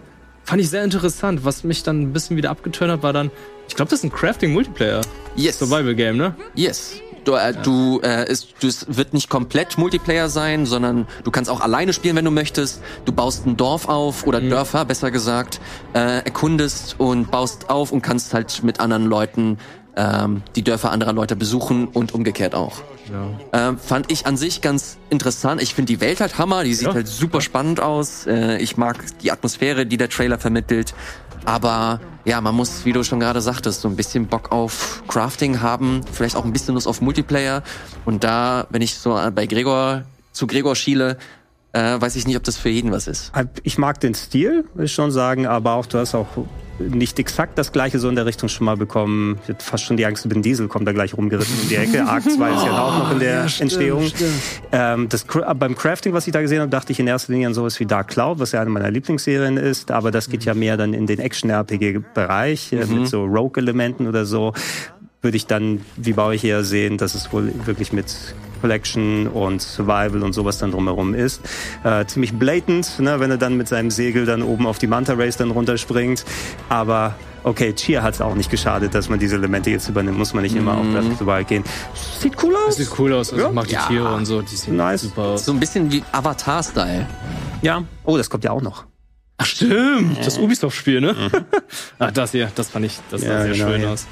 fand ich sehr interessant. Was mich dann ein bisschen wieder abgeturnt hat, war dann, ich glaube, das ist ein Crafting-Multiplayer. Yes. Survival-Game, ne? Yes. Du, äh, du, äh, ist, du, es wird nicht komplett Multiplayer sein, sondern du kannst auch alleine spielen, wenn du möchtest. Du baust ein Dorf auf oder Dörfer, besser gesagt, äh, erkundest und baust auf und kannst halt mit anderen Leuten ähm, die Dörfer anderer Leute besuchen und umgekehrt auch. Ja. Ähm, fand ich an sich ganz interessant. Ich finde die Welt halt Hammer, die sieht Ja. halt super spannend aus. Äh, ich mag die Atmosphäre, die der Trailer vermittelt. Aber ja, man muss, wie du schon gerade sagtest, so ein bisschen Bock auf Crafting haben, vielleicht auch ein bisschen Lust auf Multiplayer. Und da, wenn ich so bei Gregor zu Gregor schiele, äh, weiß ich nicht, ob das für jeden was ist. Ich mag den Stil, will ich schon sagen, aber auch du hast auch nicht exakt das gleiche so in der Richtung schon mal bekommen. Ich hatte fast schon die Angst, Ben Diesel kommt da gleich rumgeritten um die Ecke. Arc 2 ist ja auch noch in der Entstehung. Ähm, das, Cra- beim Crafting, was ich da gesehen habe, dachte ich in erster Linie an sowas wie Dark Cloud, was ja eine meiner Lieblingsserien ist, aber das geht ja mehr dann in den Action-RPG-Bereich äh, mit so Rogue-Elementen oder so. Würde ich dann, wie bei euch eher sehen, dass es wohl wirklich mit Collection und Survival und sowas dann drumherum ist. Äh, ziemlich blatant, ne, wenn er dann mit seinem Segel dann oben auf die Manta Race dann runterspringt. Aber okay, Cheer hat es auch nicht geschadet, dass man diese Elemente jetzt übernimmt. Muss man nicht immer auf Breath of the Wild gehen. Sieht cool aus. Das sieht cool aus, also Ja. mag die Ja. Tiere und so, die sehen Nice. super aus. So ein bisschen wie Avatar-Style. Ja. Oh, das kommt ja auch noch. Ach stimmt, das Ubisoft-Spiel, ne? Ach, das hier, das fand ich, das sah Ja, sehr genau, schön ja. aus.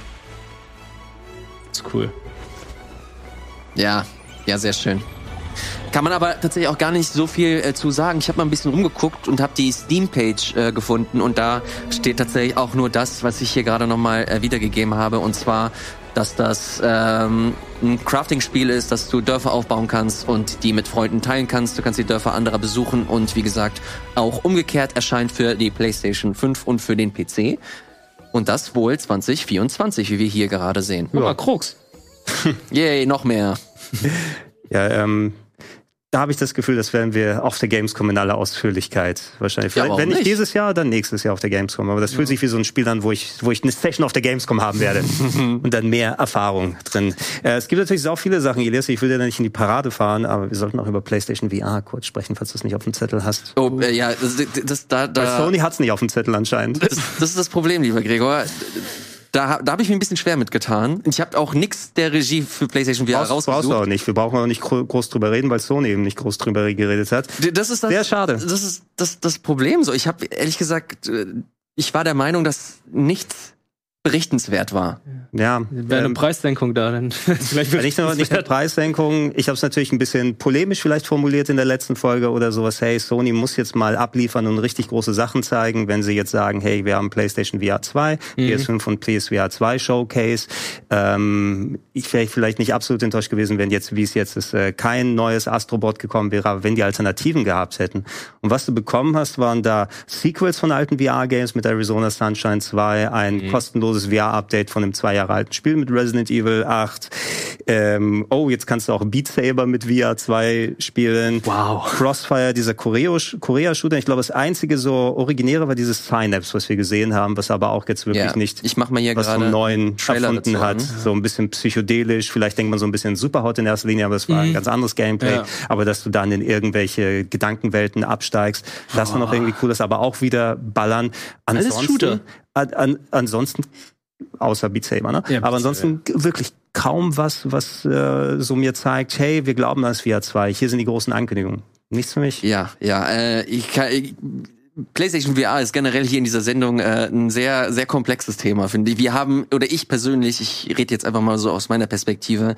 ist cool. Ja, ja, sehr schön. Kann man aber tatsächlich auch gar nicht so viel äh, zu sagen. Ich habe mal ein bisschen rumgeguckt und habe die Steam-Page äh, gefunden und da steht tatsächlich auch nur das, was ich hier gerade nochmal äh, wiedergegeben habe und zwar, dass das ähm, ein Crafting-Spiel ist, dass du Dörfer aufbauen kannst und die mit Freunden teilen kannst. Du kannst die Dörfer anderer besuchen und wie gesagt auch umgekehrt erscheint für die PlayStation 5 und für den PC. Und das wohl 2024, wie wir hier gerade sehen. Mal, Krux. Yay, noch mehr. Ja, ähm, da habe ich das Gefühl, das werden wir auf der Gamescom in aller Ausführlichkeit wahrscheinlich. Ja, wenn nicht dieses Jahr, dann nächstes Jahr auf der Gamescom. Aber das fühlt sich wie so ein Spiel an, wo ich, wo ich eine Session auf der Gamescom haben werde und dann mehr Erfahrung drin. Äh, es gibt natürlich so viele Sachen, Elias. Ich will ja nicht in die Parade fahren, aber wir sollten auch über PlayStation VR kurz sprechen, falls du es nicht auf dem Zettel hast. Oh, äh, ja, das, das, da, Weil da, Sony hat's nicht auf dem Zettel anscheinend. das, das ist das Problem, lieber Gregor. Da, da habe ich mir ein bisschen schwer mitgetan. Ich habe auch nix der Regie für PlayStation VR Brauchst, brauchst du rausgesucht. auch nicht. Wir brauchen auch nicht gro- groß drüber reden, weil Sony eben nicht groß drüber geredet hat. Das ist das, Sehr schade. Das ist das, das Problem so. Ich habe ehrlich gesagt, äh, ich war der Meinung, dass nichts berichtenswert war. Ja. Wäre eine ähm, Preissenkung da, dann vielleicht Ja, nicht nur nicht eine Preissenkung. Ich habe es natürlich ein bisschen polemisch vielleicht formuliert in der letzten Folge oder sowas. Hey, Sony muss jetzt mal abliefern und richtig große Sachen zeigen, wenn sie jetzt sagen, hey, wir haben PlayStation VR 2, PS5 und PSVR 2 Showcase. Ähm, ich wäre vielleicht nicht absolut enttäuscht gewesen, wenn jetzt, wie es jetzt ist, äh, kein neues Astrobot gekommen wäre, aber wenn die Alternativen gehabt hätten. Und was du bekommen hast, waren da Sequels von alten VR-Games mit Arizona Sunshine 2, ein kostenloses VR-Update von einem zwei Jahre alten Spiel mit Resident Evil 8. Ähm, oh, jetzt kannst du auch Beat Saber mit VR 2 spielen. Wow. Crossfire, dieser Korea-Shooter. Ich glaube, das einzige so originäre war dieses Synapse, was wir gesehen haben, was aber auch jetzt wirklich Ja, nicht ich mach mal hier was gerade vom Neuen Trailer erfunden dazu hat. an. So ein bisschen psychedelisch. Vielleicht denkt man so ein bisschen Superhot in erster Linie, aber es war ein ganz anderes Gameplay. Ja. Aber dass du dann in irgendwelche Gedankenwelten absteigst, das war noch irgendwie cool. Das aber auch wieder ballern. Ansonsten, Shooter. An, an, ansonsten außer Beat Saber, ne? Ja, aber ansonsten wirklich kaum was, was äh, so mir zeigt, hey, wir glauben an das VR 2. Hier sind die großen Ankündigungen. Nichts für mich. Ja, ja, äh, ich kann, ich, PlayStation VR ist generell hier in dieser Sendung äh, ein sehr, sehr komplexes Thema, finde ich. Wir haben, oder ich persönlich, ich rede jetzt einfach mal so aus meiner Perspektive,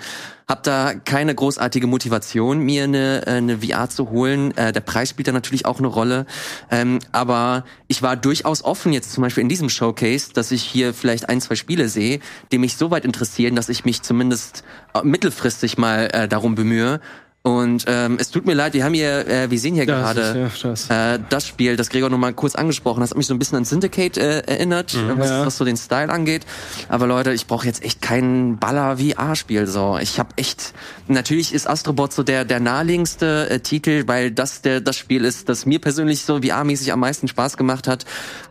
habe da keine großartige Motivation, mir eine, äh, eine VR zu holen. Äh, der Preis spielt da natürlich auch eine Rolle. Ähm, aber ich war durchaus offen jetzt zum Beispiel in diesem Showcase, dass ich hier vielleicht ein, zwei Spiele sehe, die mich so weit interessieren, dass ich mich zumindest äh, mittelfristig mal äh, darum bemühe. Und ähm, es tut mir leid, wir haben hier, äh, wir sehen hier Das gerade ist- ja, das. äh, das Spiel, das Gregor noch mal kurz angesprochen hat, hat mich so ein bisschen an Syndicate äh, erinnert, äh, was, Ja. was so den Style angeht. Aber Leute, ich brauche jetzt echt kein Baller-VR-Spiel. So, ich habe echt. Natürlich ist Astrobot so der der naheliegendste äh, Titel, weil das der das Spiel ist, das mir persönlich so VR-mäßig am meisten Spaß gemacht hat.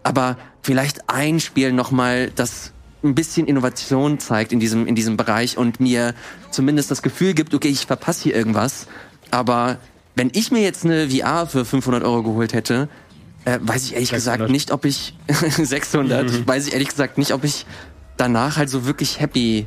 Aber vielleicht ein Spiel noch mal, das ein bisschen Innovation zeigt in diesem in diesem Bereich und mir zumindest das Gefühl gibt, okay, ich verpasse hier irgendwas. Aber wenn ich mir jetzt eine VR für 500 Euro geholt hätte, äh, weiß ich ehrlich 600. gesagt nicht, ob ich 600, weiß ich ehrlich gesagt nicht, ob ich danach halt so wirklich happy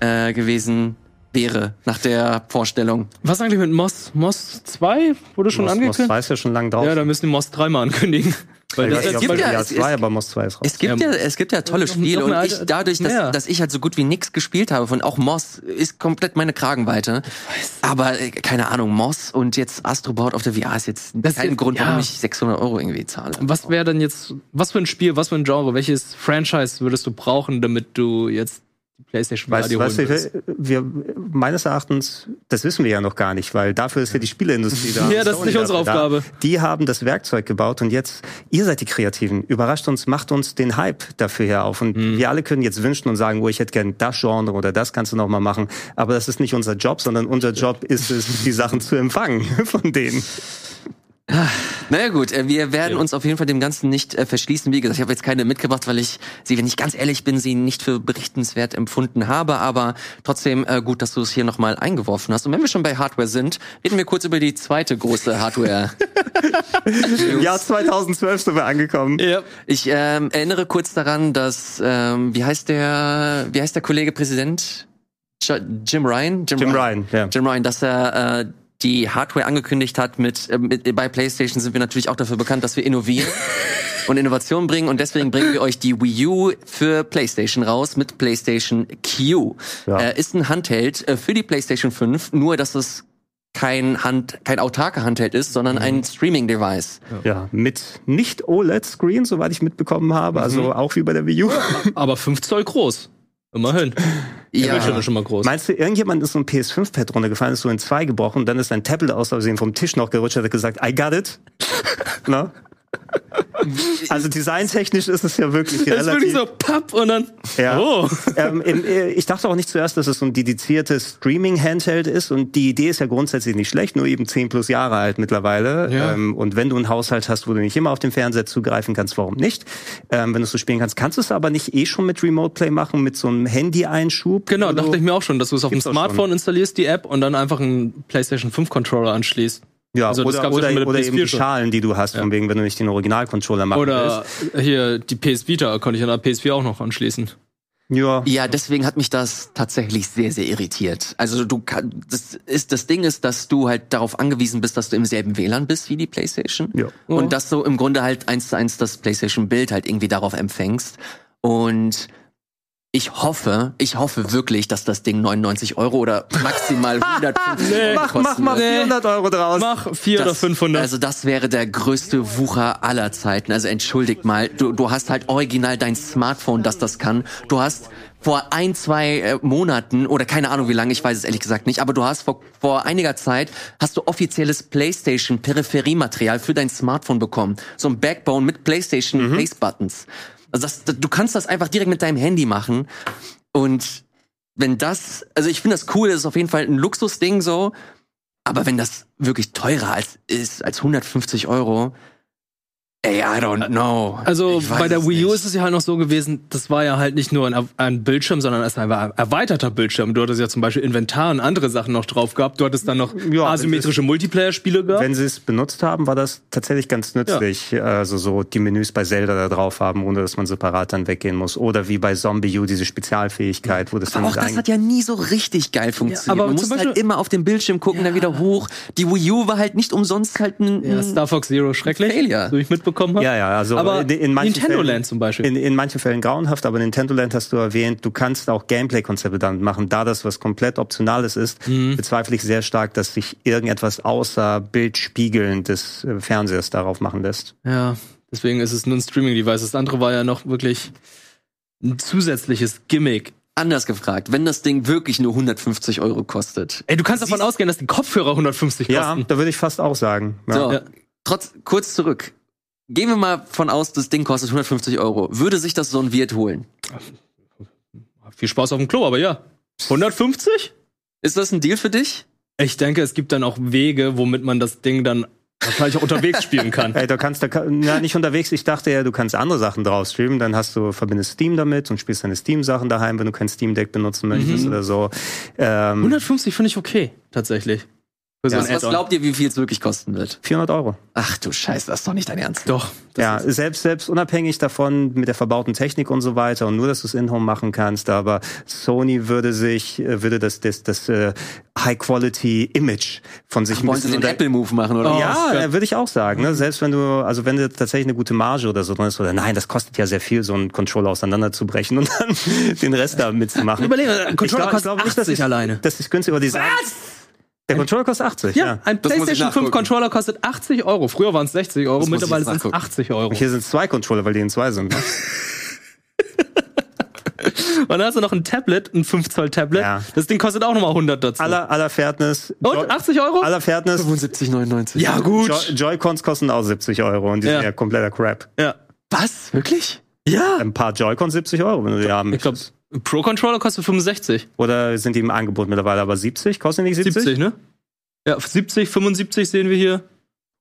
äh, gewesen wäre nach der Vorstellung. Was eigentlich mit Moss? Moss 2 wurde schon Moss, Moss angekündigt? 2 ist ja schon lang drauf. Ja, da müssen die Moss 3 mal ankündigen. Weil das es gibt bei ja- VR es- 2, es- aber Moss 2 ist raus. Es gibt ja, Ja, es gibt ja tolle Spiele und ich dadurch, dass, dass ich halt so gut wie nix gespielt habe von auch Moss ist komplett meine Kragenweite. Aber äh, keine Ahnung, Moss und jetzt Astrobot auf der VR ist jetzt Das kein ist- Grund, warum ja. ich 600 Euro irgendwie zahle. was wäre denn jetzt, was für ein Spiel, was für ein Genre, welches Franchise würdest du brauchen, damit du jetzt die PlayStation Weißt, weißt du, wir, meines Erachtens, das wissen wir ja noch gar nicht, weil dafür ist ja die Spieleindustrie da. Ja, das ist nicht unsere dafür da. Aufgabe. Die haben das Werkzeug gebaut und jetzt, ihr seid die Kreativen. Überrascht uns, macht uns den Hype dafür hier auf. Und Mhm. wir alle können jetzt wünschen und sagen, oh, ich hätte gern das Genre oder das kannst du noch mal machen. Aber das ist nicht unser Job, sondern unser Job ist es, die Sachen zu empfangen von denen. Naja gut, äh, wir werden Ja. uns auf jeden Fall dem Ganzen nicht äh, verschließen. Wie gesagt, ich habe jetzt keine mitgebracht, weil ich sie, wenn ich ganz ehrlich bin, sie nicht für berichtenswert empfunden habe. Aber trotzdem äh, gut, dass du es hier nochmal eingeworfen hast. Und wenn wir schon bei Hardware sind, reden wir kurz über die zweite große Hardware. Im Jahr 2012 sind wir angekommen. Ja. Ich ähm, erinnere kurz daran, dass ähm, wie heißt der, wie heißt der Kollege Präsident? Jim Ryan? Jim Ryan, ja. Jim Ryan, dass er äh, die Hardware angekündigt hat mit, äh, mit bei PlayStation sind wir natürlich auch dafür bekannt, dass wir innovieren und Innovation bringen und deswegen bringen wir euch die Wii U für PlayStation raus mit PlayStation Q. Ja. Äh, ist ein Handheld äh, für die PlayStation 5, nur dass es kein Hand, kein autarker Handheld ist, sondern ein Streaming-Device. Ja, mit nicht OLED-Screen, soweit ich mitbekommen habe, also auch wie bei der Wii U. Aber 5 Zoll groß. Immerhin. Ja. Bildschirm ist schon mal groß. Meinst du, irgendjemand ist so ein PS5-Pad runtergefallen, ist so in zwei gebrochen dann ist ein Tablet aus Versehen vom Tisch noch gerutscht und hat gesagt, I got it. Na? Also designtechnisch ist es ja wirklich Das ist relativ... wirklich so papp und dann. Ja. Oh. ähm, äh, ich dachte auch nicht zuerst, dass es so ein dediziertes Streaming-Handheld ist und die Idee ist ja grundsätzlich nicht schlecht, nur eben 10 plus Jahre alt mittlerweile. Ja. Ähm, und wenn du einen Haushalt hast, wo du nicht immer auf den Fernseher zugreifen kannst, warum nicht? Ähm, wenn du es so spielen kannst, kannst du es aber nicht eh schon mit Remote Play machen, mit so einem Handy-Einschub? Genau, dachte ich mir auch schon, dass du es auf dem Smartphone installierst, die App, und dann einfach einen PlayStation 5 Controller anschließt. Ja, Also oder, ja oder, oder eben PS4 die. Schalen, die du hast, von wegen, wenn du nicht den Original-Controller machen Oder hier die PS Vita konnte ich an der PS4 auch noch anschließen. willst. Ja. Ja, deswegen hat mich das tatsächlich sehr, sehr irritiert. Also du kann, das ist das Ding ist, dass du halt darauf angewiesen bist, dass du im selben WLAN bist wie die PlayStation Ja. und dass du im Grunde halt eins zu eins das PlayStation Bild halt irgendwie darauf empfängst und Ich hoffe, ich hoffe wirklich, dass das Ding 99 Euro oder maximal 150 Nee. Euro Mach, kosten mach mal wird. 400 Euro draus. Mach 4 oder Das- 500. Also das wäre der größte Wucher aller Zeiten. Also entschuldigt mal, du, du hast halt original dein Smartphone, das das kann. Du hast vor ein, zwei äh, Monaten oder keine Ahnung wie lange, ich weiß es ehrlich gesagt nicht, aber du hast vor, vor einiger Zeit hast du offizielles PlayStation Peripheriematerial für dein Smartphone bekommen. So ein Backbone mit PlayStation Face Buttons. Also das, du kannst das einfach direkt mit deinem Handy machen. Und wenn das, also ich finde das cool, das ist auf jeden Fall ein Luxusding so, aber wenn das wirklich teurer als ist als 150 Euro, ey, I don't know. Also bei der Wii U nicht. ist es ja halt noch so gewesen, das war ja halt nicht nur ein, ein Bildschirm, sondern es war ein erweiterter Bildschirm. Du hattest ja zum Beispiel Inventar und andere Sachen noch drauf gehabt. Du hattest dann noch Ja, asymmetrische Multiplayer-Spiele gehabt. Wenn sie es benutzt haben, war das tatsächlich ganz nützlich. Also so die Menüs bei Zelda da drauf haben, ohne dass man separat dann weggehen muss. Oder wie bei Zombie U diese Spezialfähigkeit, wo das dann Aber auch das hat ja nie so richtig geil funktioniert. aber du zum musst halt Beispiel- immer auf den Bildschirm gucken, dann wieder hoch. Die Wii U war halt nicht umsonst halt ein, ja, Star Fox Zero schrecklich, Failure. so ich mitbekommen habe. Ja, ja, also aber in, in manchen Nintendo Fällen, Land zum Beispiel. In, in manchen Fällen grauenhaft, aber Nintendo Land hast du erwähnt, du kannst auch Gameplay-Konzepte damit machen. Da das was komplett Optionales ist, Mhm. bezweifle ich sehr stark, dass sich irgendetwas außer Bildspiegeln des äh, Fernsehers darauf machen lässt. Ja, deswegen ist es nur ein Streaming-Device. Das andere war ja noch wirklich ein zusätzliches Gimmick. anders gefragt. Wenn das Ding wirklich nur 150 Euro kostet. Ey, du kannst davon ausgehen, dass die Kopfhörer 150 Ja, kosten. da würde ich fast auch sagen. Ja. So, Ja. trotz, kurz zurück. Gehen wir mal von aus, das Ding kostet 150 Euro. Würde sich das so ein Wirt holen? Viel Spaß auf dem Klo, aber ja. 150? Ist das ein Deal für dich? Ich denke, es gibt dann auch Wege, womit man das Ding dann wahrscheinlich auch unterwegs spielen kann. Ey, du kannst da ja, nicht unterwegs. Ich dachte ja, du kannst andere Sachen drauf streamen. Dann hast du verbindest Steam damit und spielst deine Steam-Sachen daheim, wenn du kein Steam Deck benutzen möchtest oder so. Ähm, 150 finde ich okay, tatsächlich. Für so Ja. ein Was glaubt ihr, wie viel es wirklich kosten wird? 400 Euro. Ach du Scheiße, das ist doch nicht dein Ernst. Doch. Ja, selbst, selbst unabhängig davon mit der verbauten Technik und so weiter und nur, dass du es in-home machen kannst, aber Sony würde sich, äh, würde das, das, das äh, High-Quality-Image von sich Wollen sie den unter- Apple-Move machen, oder? Oh. Ja, würde ich auch sagen. Ne? Selbst wenn du, also wenn du tatsächlich eine gute Marge oder so drin ist, oder nein, das kostet ja sehr viel, so einen Controller auseinanderzubrechen und dann den Rest da mitzumachen. Überleg mal, ein Ich Controller glaub- ich kostet glaub nicht, dass 80 ich- alleine. Das ist günstig, aber die Was? Der Controller kostet 80, Ja, ja. ein Das PlayStation 5 nachgucken. Controller kostet 80 Euro. Früher waren es 60 Euro, ich mittlerweile sind es nachgucken. 80 Euro. Hier sind zwei Controller, weil die in zwei sind. Ne? Und dann hast du noch ein Tablet, ein 5 Zoll Tablet. Ja. Das Ding kostet auch nochmal 100 dazu. Aller, aller Fairness. Und 80 Euro? Aller Fairness. 75,99. Ja, gut. Jo- Joy-Cons kosten auch 70 Euro und die Ja. sind ja kompletter Crap. Ja. Was? Wirklich? Ja. Ein paar Joy-Cons 70 Euro, wenn du die haben Ich glaube, möchtest. Pro-Controller kostet 65. Oder sind die im Angebot mittlerweile aber 70? Kosten die nicht 70? 70, ne? Ja, 70, 75 sehen wir hier.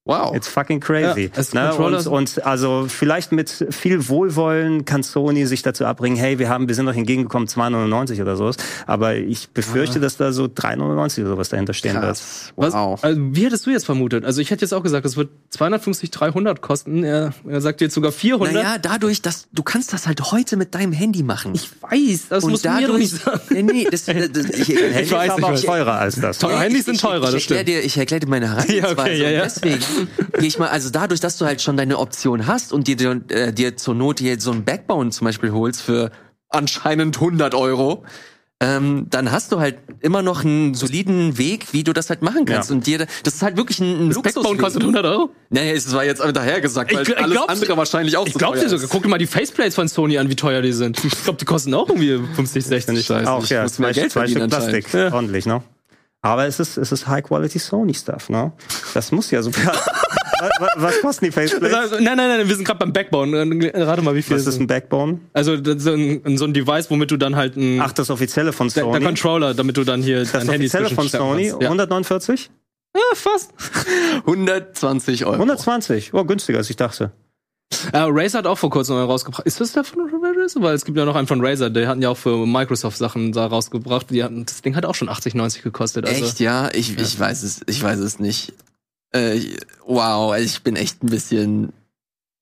Wow. It's fucking crazy. Ja, ne? Und, und also vielleicht mit viel Wohlwollen kann Sony sich dazu abbringen, hey, wir haben, wir sind noch entgegengekommen, 2,99 oder so. Aber ich befürchte, dass da so 3,99 oder sowas dahinter stehen wird. Krass. Was? Wow. Also, wie hättest du jetzt vermutet? Also, ich hätte jetzt auch gesagt, es wird 250, 300 kosten. Er, er sagt jetzt sogar 400. Naja, dadurch, dass du kannst das halt heute mit deinem Handy machen. Ich weiß, das und musst du mir doch dadurch, nicht sagen. nee, nee, das, das, ich, ich, weiß, aber ich teurer als das. Teuer. ne? Handys sind teurer, ich, das ich erkläre stimmt. dir, ich erkläre dir meine Herangehensweise. Ja, okay, ja, ja. Und deswegen gehe ich mal, also dadurch, dass du halt schon deine Option hast und dir, dir, äh, dir zur Not hier so ein Backbone zum Beispiel holst für anscheinend 100 Euro, ähm, dann hast du halt immer noch einen soliden Weg, wie du das halt machen kannst. Ja. Und dir, das ist halt wirklich ein, ein Das Backbone kostet 100 Euro? Naja, es war jetzt daher gesagt, weil Ich ich alles glaub's- andere wahrscheinlich auch Ich so glaub teuer dir sogar. ist. Guck dir mal die Faceplates von Sony an, wie teuer die sind. Ich glaube, die kosten auch irgendwie 50, 60. Scheiße. Auch ich ja, muss mehr zwei, Geld zwei Stück Plastik. Ja. Ordentlich, ne? Aber es ist, es ist High-Quality Sony-Stuff, ne? Das muss ja super. was, was- kosten die Faceplates? Also, Nein, nein, nein, wir sind gerade beim Backbone. Äh, Rate mal, wie viel Was ist ein Backbone? Also das so ein, so ein Device, womit du dann halt ein Ach, das offizielle von der, der Sony. Controller, damit du dann hier das dein Handy offizielle von Sony, kannst. Ja. 149? ja, fast. 120 Euro. 120. Oh, günstiger als ich dachte. Äh, Razer hat auch vor kurzem einen rausgebracht. Ist das der von Razer? Weil es gibt ja noch einen von Razer, die hatten ja auch für Microsoft Sachen da rausgebracht. Die hatten, das Ding hat auch schon 80, 90 gekostet. Also, Echt, ja? Ich, ich weiß es, ich weiß es nicht. Äh, wow, ich bin echt ein bisschen,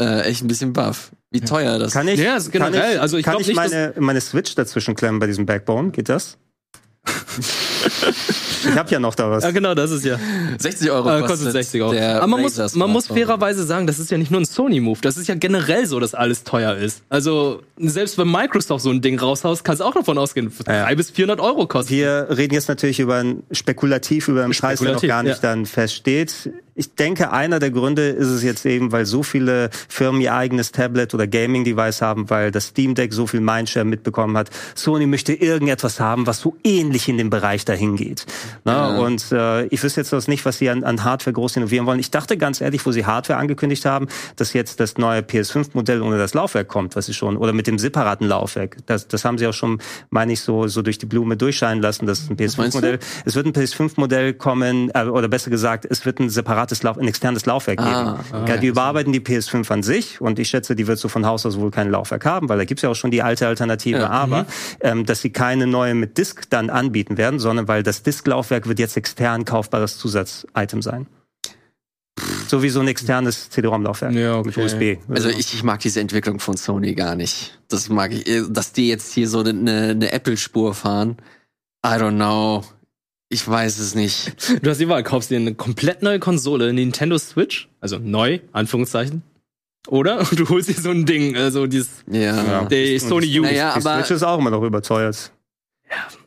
äh, echt ein bisschen baff. Wie teuer das Kann ich, Ja, ist generell. kann ich, Also ich kann ich nicht, meine, meine Switch dazwischen klemmen bei diesem Backbone? Geht das? Ich habe ja noch da was. Ja, genau, das ist ja. 60 Euro Äh, kostet, kostet 60 Euro. der Aber man muss, man muss fairerweise sagen, das ist ja nicht nur ein Sony-Move. Das ist ja generell so, dass alles teuer ist. Also, selbst wenn Microsoft so ein Ding raushaust, kann es auch davon ausgehen, 300 bis 400 Euro kosten. Wir reden jetzt natürlich über ein spekulativ über einen Preis, der noch gar nicht ja. dann feststeht. Ich denke, einer der Gründe ist es jetzt eben, weil so viele Firmen ihr eigenes Tablet oder Gaming-Device haben, weil das Steam Deck so viel Mindshare mitbekommen hat. Sony möchte irgendetwas haben, was so ähnlich in dem Bereich dahin geht. Na, Und äh, ich wüsste jetzt das nicht, was sie an, an Hardware groß innovieren wollen. Ich dachte ganz ehrlich, wo sie Hardware angekündigt haben, dass jetzt das neue PS5-Modell ohne das Laufwerk kommt, was sie schon, oder mit dem separaten Laufwerk. Das, das haben sie auch schon, meine ich, so, so durch die Blume durchscheinen lassen, dass ein meinst du? PS5-Modell es wird ein PS5-Modell kommen, äh, oder besser gesagt, es wird ein separates, Lauf, ein externes Laufwerk Ah, geben. ja, die überarbeiten die PS5 an sich und ich schätze, die wird so von Haus aus wohl kein Laufwerk haben, weil da gibt's ja auch schon die alte Alternative, Ja. aber ähm, dass sie keine neue mit Disk dann anbieten werden, sondern weil das Disk-Laufwerk wird jetzt extern kaufbares Zusatzitem sein. So wie so ein externes CD-ROM-Laufwerk Ja, mit okay. USB. Also ich, ich mag diese Entwicklung von Sony gar nicht. Das mag ich, dass die jetzt hier so eine, eine Apple-Spur fahren. I don't know. Ich weiß es nicht. Du hast die Wahl, kaufst dir eine komplett neue Konsole, Nintendo Switch, also neu, Anführungszeichen. Oder du holst dir so ein Ding, also dieses, Ja. der Sony U. Naja, die aber Switch ist auch immer noch überteuert.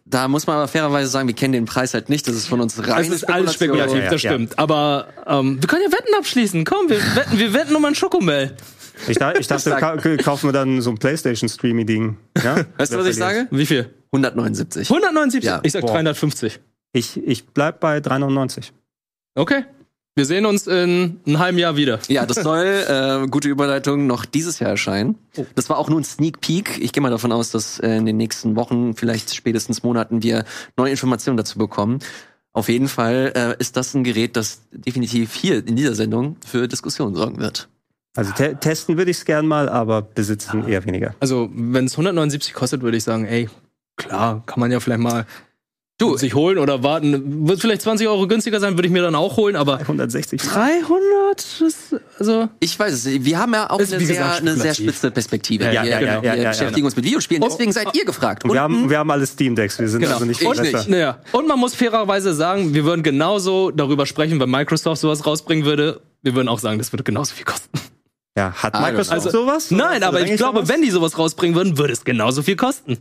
da muss man aber fairerweise sagen, wir kennen den Preis halt nicht. Das ist von uns rein. Das ist alles spekulativ, Ja, ja, das ja. stimmt. Aber ähm, wir können ja Wetten abschließen. Komm, wir wetten, wir wetten um ein Schokomel. Ich, da, ich dachte, ka kaufen wir dann so ein PlayStation-Streamy-Ding. Ja? Weißt du, was ich sage? Wie viel? 179. 179? Ja. Ich sag Boah. 350. Ich, ich bleib bei 3,99. Okay. Wir sehen uns in einem halben Jahr wieder. Ja, das soll, äh, gute Überleitung, noch dieses Jahr erscheinen. Das war auch nur ein Sneak Peek. Ich gehe mal davon aus, dass äh, in den nächsten Wochen, vielleicht spätestens Monaten, wir neue Informationen dazu bekommen. Auf jeden Fall äh, ist das ein Gerät, das definitiv hier in dieser Sendung für Diskussionen sorgen wird. Also te testen würde ich es gern mal, aber besitzen eher weniger. Also, wenn es 179 kostet, würde ich sagen, ey, klar, kann man ja vielleicht mal Du, sich holen oder warten. Wird vielleicht 20 Euro günstiger sein, würde ich mir dann auch holen, aber 160. 300? Das, also, Ich weiß es. nicht. Wir haben ja auch Ist, eine wie sehr, gesagt, eine sehr spitze Perspektive. Ja, wir ja, ja, wir ja, ja, beschäftigen uns mit Videospielen. Deswegen seid ihr gefragt. Und wir haben, wir haben alle Steam-Decks. Wir sind Genau. also nicht Ich viel nicht. besser. Naja. Und man muss fairerweise sagen, wir würden genauso darüber sprechen, wenn Microsoft sowas rausbringen würde. Wir würden auch sagen, das würde genauso viel kosten. Ja, hat Also- Microsoft Also- sowas? Nein, aber ich glaube, sowas? wenn die sowas rausbringen würden, würde es genauso viel kosten.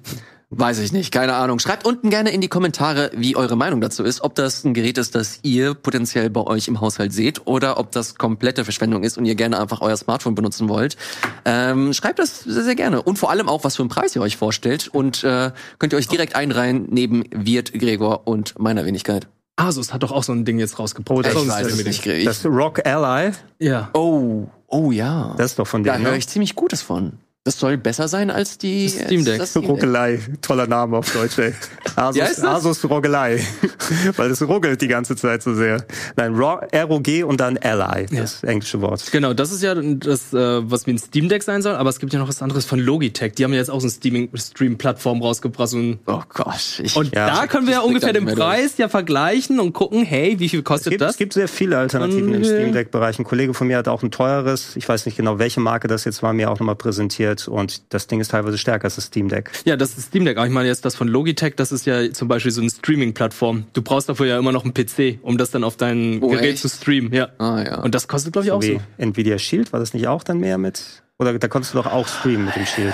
Weiß ich nicht, keine Ahnung. Schreibt unten gerne in die Kommentare, wie eure Meinung dazu ist, ob das ein Gerät ist, das ihr potenziell bei euch im Haushalt seht oder ob das komplette Verschwendung ist und ihr gerne einfach euer Smartphone benutzen wollt. Ähm, schreibt das sehr, sehr gerne. Und vor allem auch, was für einen Preis ihr euch vorstellt. Und äh, könnt ihr euch direkt einreihen neben Wirt, Gregor und meiner Wenigkeit. Asus hat doch auch so ein Ding jetzt rausgebracht. das Ich ist weiß es nicht. Das Rock Ally, Ja. Oh, oh ja. das ist doch von da denen. höre ne? ich ziemlich Gutes von. Das soll besser sein als die Das Steam Deck. das Roggelei, toller Name auf Deutsch, ey. Wie heißt Asus, das? Asus Roggelei. Weil es ruggelt die ganze Zeit so sehr. Nein, Ro- R-O-G und dann Ally, das englische Wort. Genau, das ist ja das, äh, was wie ein Steam Deck sein soll, aber es gibt ja noch was anderes von Logitech. Die haben ja jetzt auch so eine Streaming- Stream-Plattform rausgebracht. Ein Oh Gott. Ich, und Ja, da können wir ja ungefähr den mehr durch. Preis ja vergleichen und gucken, hey, wie viel Es kostet gibt, das? es gibt sehr viele Alternativen im Und, äh, Steam Deck-Bereich. Ein Kollege von mir hat auch ein teures, ich weiß nicht genau, welche Marke das jetzt war, mir auch nochmal präsentiert. Und das Ding ist teilweise stärker als das Steam Deck. Ja, das ist Steam Deck. Aber ich meine jetzt das von Logitech, das ist ja zum Beispiel so eine Streaming-Plattform. Du brauchst dafür ja immer noch einen PC, um das dann auf dein Oh, Gerät echt? zu streamen. Ja. Ah, ja. Und das kostet, glaube ich, auch Wie so. Nvidia Shield, war das nicht auch dann mehr mit? Oder da konntest du doch auch streamen mit dem Shield.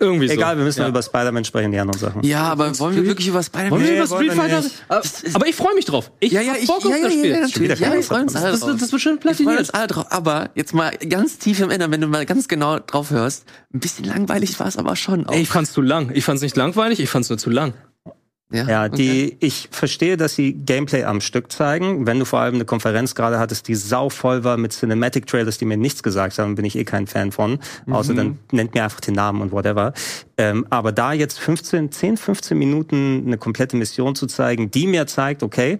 Irgendwie so. Egal, wir müssen ja. über Spider-Man sprechen, die anderen Sachen. Ja, aber wollen wir wirklich über Spider-Man Wollen wir über Street Fighter? nicht. Aber, ich freue mich drauf. Ich Ja, ja, ich, Bock ja, auf ja, das Spiel. ja, natürlich. Ja, wir freuen uns alle das, drauf. das, das wird schön wir freuen platiniert. uns alle drauf. Aber jetzt mal ganz tief im Inneren, wenn du mal ganz genau drauf hörst, ein bisschen langweilig war es aber schon. Auch. Ey, ich fand's zu lang. Ich fand's nicht langweilig, ich fand's nur zu lang. Ja, okay. die, ich verstehe, dass sie Gameplay am Stück zeigen. Wenn du vor allem eine Konferenz gerade hattest, die sauvoll war mit Cinematic Trailers, die mir nichts gesagt haben, bin ich eh kein Fan von. Außer dann nennt mir einfach den Namen und whatever. Ähm, aber da jetzt 15, 10, 15 Minuten eine komplette Mission zu zeigen, die mir zeigt, okay,